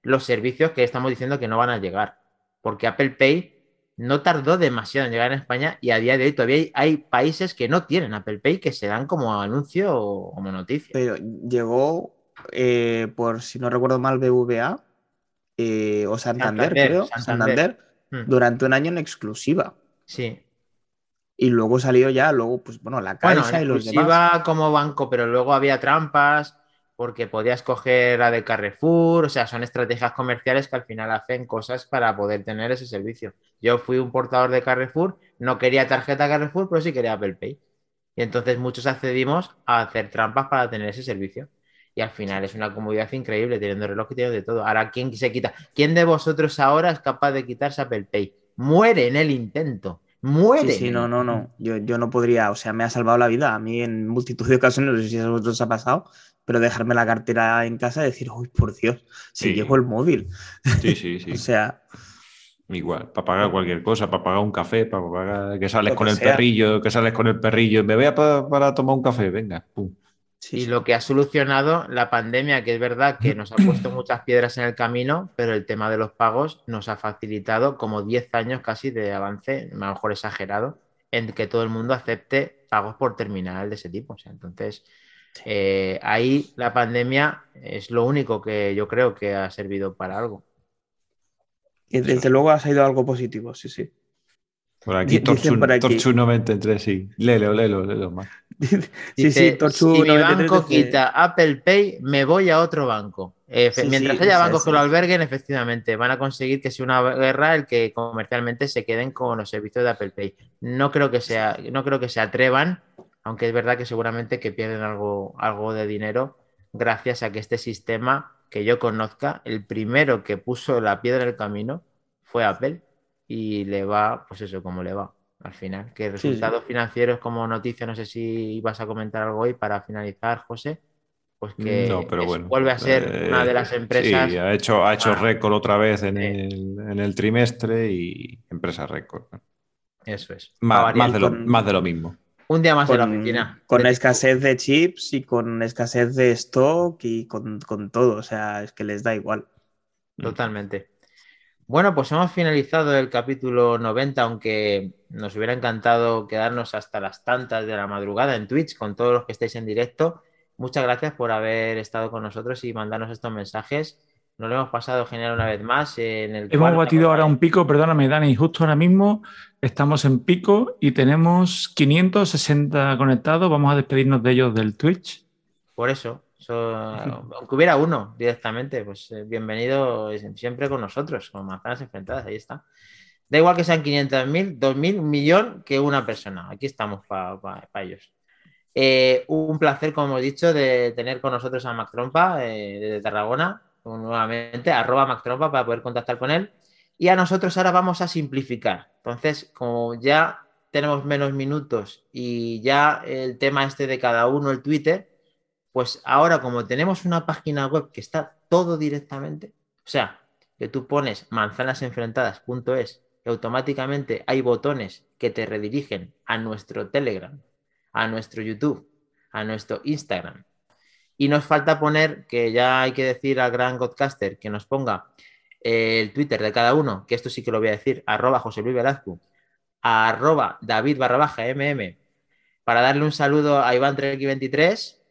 los servicios que estamos diciendo que no van a llegar. Porque Apple Pay no tardó demasiado en llegar en España y a día de hoy todavía hay, hay países que no tienen Apple Pay que se dan como anuncio o como noticia. Pero llegó, eh, por si no recuerdo mal, BVA eh, o Santander, Santander, creo, Santander. Santander, Mm, durante un año en exclusiva. Sí. Y luego salió ya, luego, pues bueno, la Bueno, Caixa en y los demás. como banco, pero luego había trampas porque podías coger la de Carrefour, o sea, son estrategias comerciales que al final hacen cosas para poder tener ese servicio. Yo fui un portador de Carrefour, no quería tarjeta Carrefour, pero sí quería Apple Pay. Y entonces muchos accedimos a hacer trampas para tener ese servicio. Y al final es una comodidad increíble teniendo reloj y teniendo de todo. Ahora, ¿quién se quita? ¿Quién de vosotros ahora es capaz de quitarse Apple Pay? Muere en el intento. Muere. Sí, sí, no, no, no. Yo, yo no podría, o sea, me ha salvado la vida. A mí en multitud de ocasiones, no sé si a vosotros ha pasado, pero dejarme la cartera en casa y decir, uy, por Dios, si Sí. llevo el móvil. Sí, sí, sí. O sea, Igual, para pagar cualquier cosa, para pagar un café, para pagar que sales con que el sea. perrillo, que sales con el perrillo, me voy a pa- para tomar un café, venga, pum. Sí, Y sí. lo que ha solucionado la pandemia, que es verdad que nos ha puesto muchas piedras en el camino, pero el tema de los pagos nos ha facilitado como 10 años casi de avance, a lo mejor exagerado, en que todo el mundo acepte pagos por terminal de ese tipo. O sea, entonces, eh, ahí la pandemia es lo único que yo creo que ha servido para algo. Y desde luego ha salido algo positivo, sí, sí. Por aquí, Torchun, por aquí. Torchun 93, sí. Lelo, lelo, lelo más. Sí, Dice, sí, Torchu si mi 93 banco quita Apple Pay, me voy a otro banco. Eh, Sí, mientras sí, haya bancos que lo alberguen, efectivamente, van a conseguir que sea una guerra el que comercialmente se queden con los servicios de Apple Pay. No creo que sea, no creo que se atrevan, aunque es verdad que seguramente que pierden algo, algo de dinero gracias a que este sistema que yo conozca, el primero que puso la piedra en el camino fue Apple y le va, pues eso, como le va al final. Que sí. resultados financieros como noticia, no sé si ibas a comentar algo hoy para finalizar, José, pues que No, pero es- bueno. vuelve a ser Eh, una de las empresas. Sí, ha hecho, ha hecho Ah, récord otra vez en, el, en el trimestre y empresa récord. Eso es. Más, más de lo, con- más de lo mismo. Un día más en la con, oficina. con De- escasez de chips y con escasez de stock y con, con todo. O sea, es que les da igual. Totalmente. Bueno, pues hemos finalizado el capítulo 90, aunque nos hubiera encantado quedarnos hasta las tantas de la madrugada en Twitch con todos los que estáis en directo. Muchas gracias por haber estado con nosotros y mandarnos estos mensajes. Nos lo hemos pasado genial una vez más. En el Hemos batido ahora un pico, perdóname, Dani, justo ahora mismo estamos en pico y tenemos 560 conectados. Vamos a despedirnos de ellos del Twitch. Por eso, eso, aunque hubiera uno directamente, pues eh, bienvenido siempre con nosotros, con manzanas enfrentadas, ahí está. Da igual que sean 500.000, 2.000, un millón que una persona. Aquí estamos para ellos. Eh, un placer, como hemos dicho, de tener con nosotros a Mac Trompa eh, desde Tarragona, nuevamente, arroba Mac para poder contactar con él. Y a nosotros ahora vamos a simplificar. Entonces, como ya tenemos menos minutos y ya el tema este de cada uno, el Twitter, pues ahora como tenemos una página web que está todo directamente, o sea, que tú pones manzanasenfrentadas.es y automáticamente hay botones que te redirigen a nuestro Telegram, a nuestro YouTube, a nuestro Instagram. Y nos falta poner, que ya hay que decir al gran Godcaster que nos ponga el Twitter de cada uno, que esto sí que lo voy a decir, arroba José Luis Velazco, arroba David barra baja MM, para darle un saludo a Iván Treki 23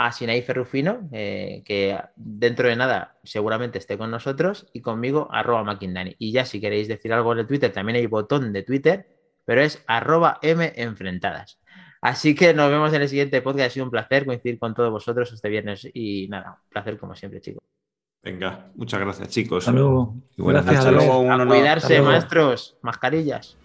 a Sinaí Ferrufino, eh, que dentro de nada seguramente esté con nosotros, y conmigo, arroba Maquindani. Y ya si queréis decir algo en el Twitter, también hay botón de Twitter, pero es arroba M enfrentadas. Así que nos vemos en el siguiente podcast. Ha sido un placer coincidir con todos vosotros este viernes y nada, un placer como siempre, chicos. Venga, muchas gracias, chicos. Hasta luego. Y buenas Gracias, noches. Alex. luego, A cuidarse, Hasta luego. maestros, mascarillas.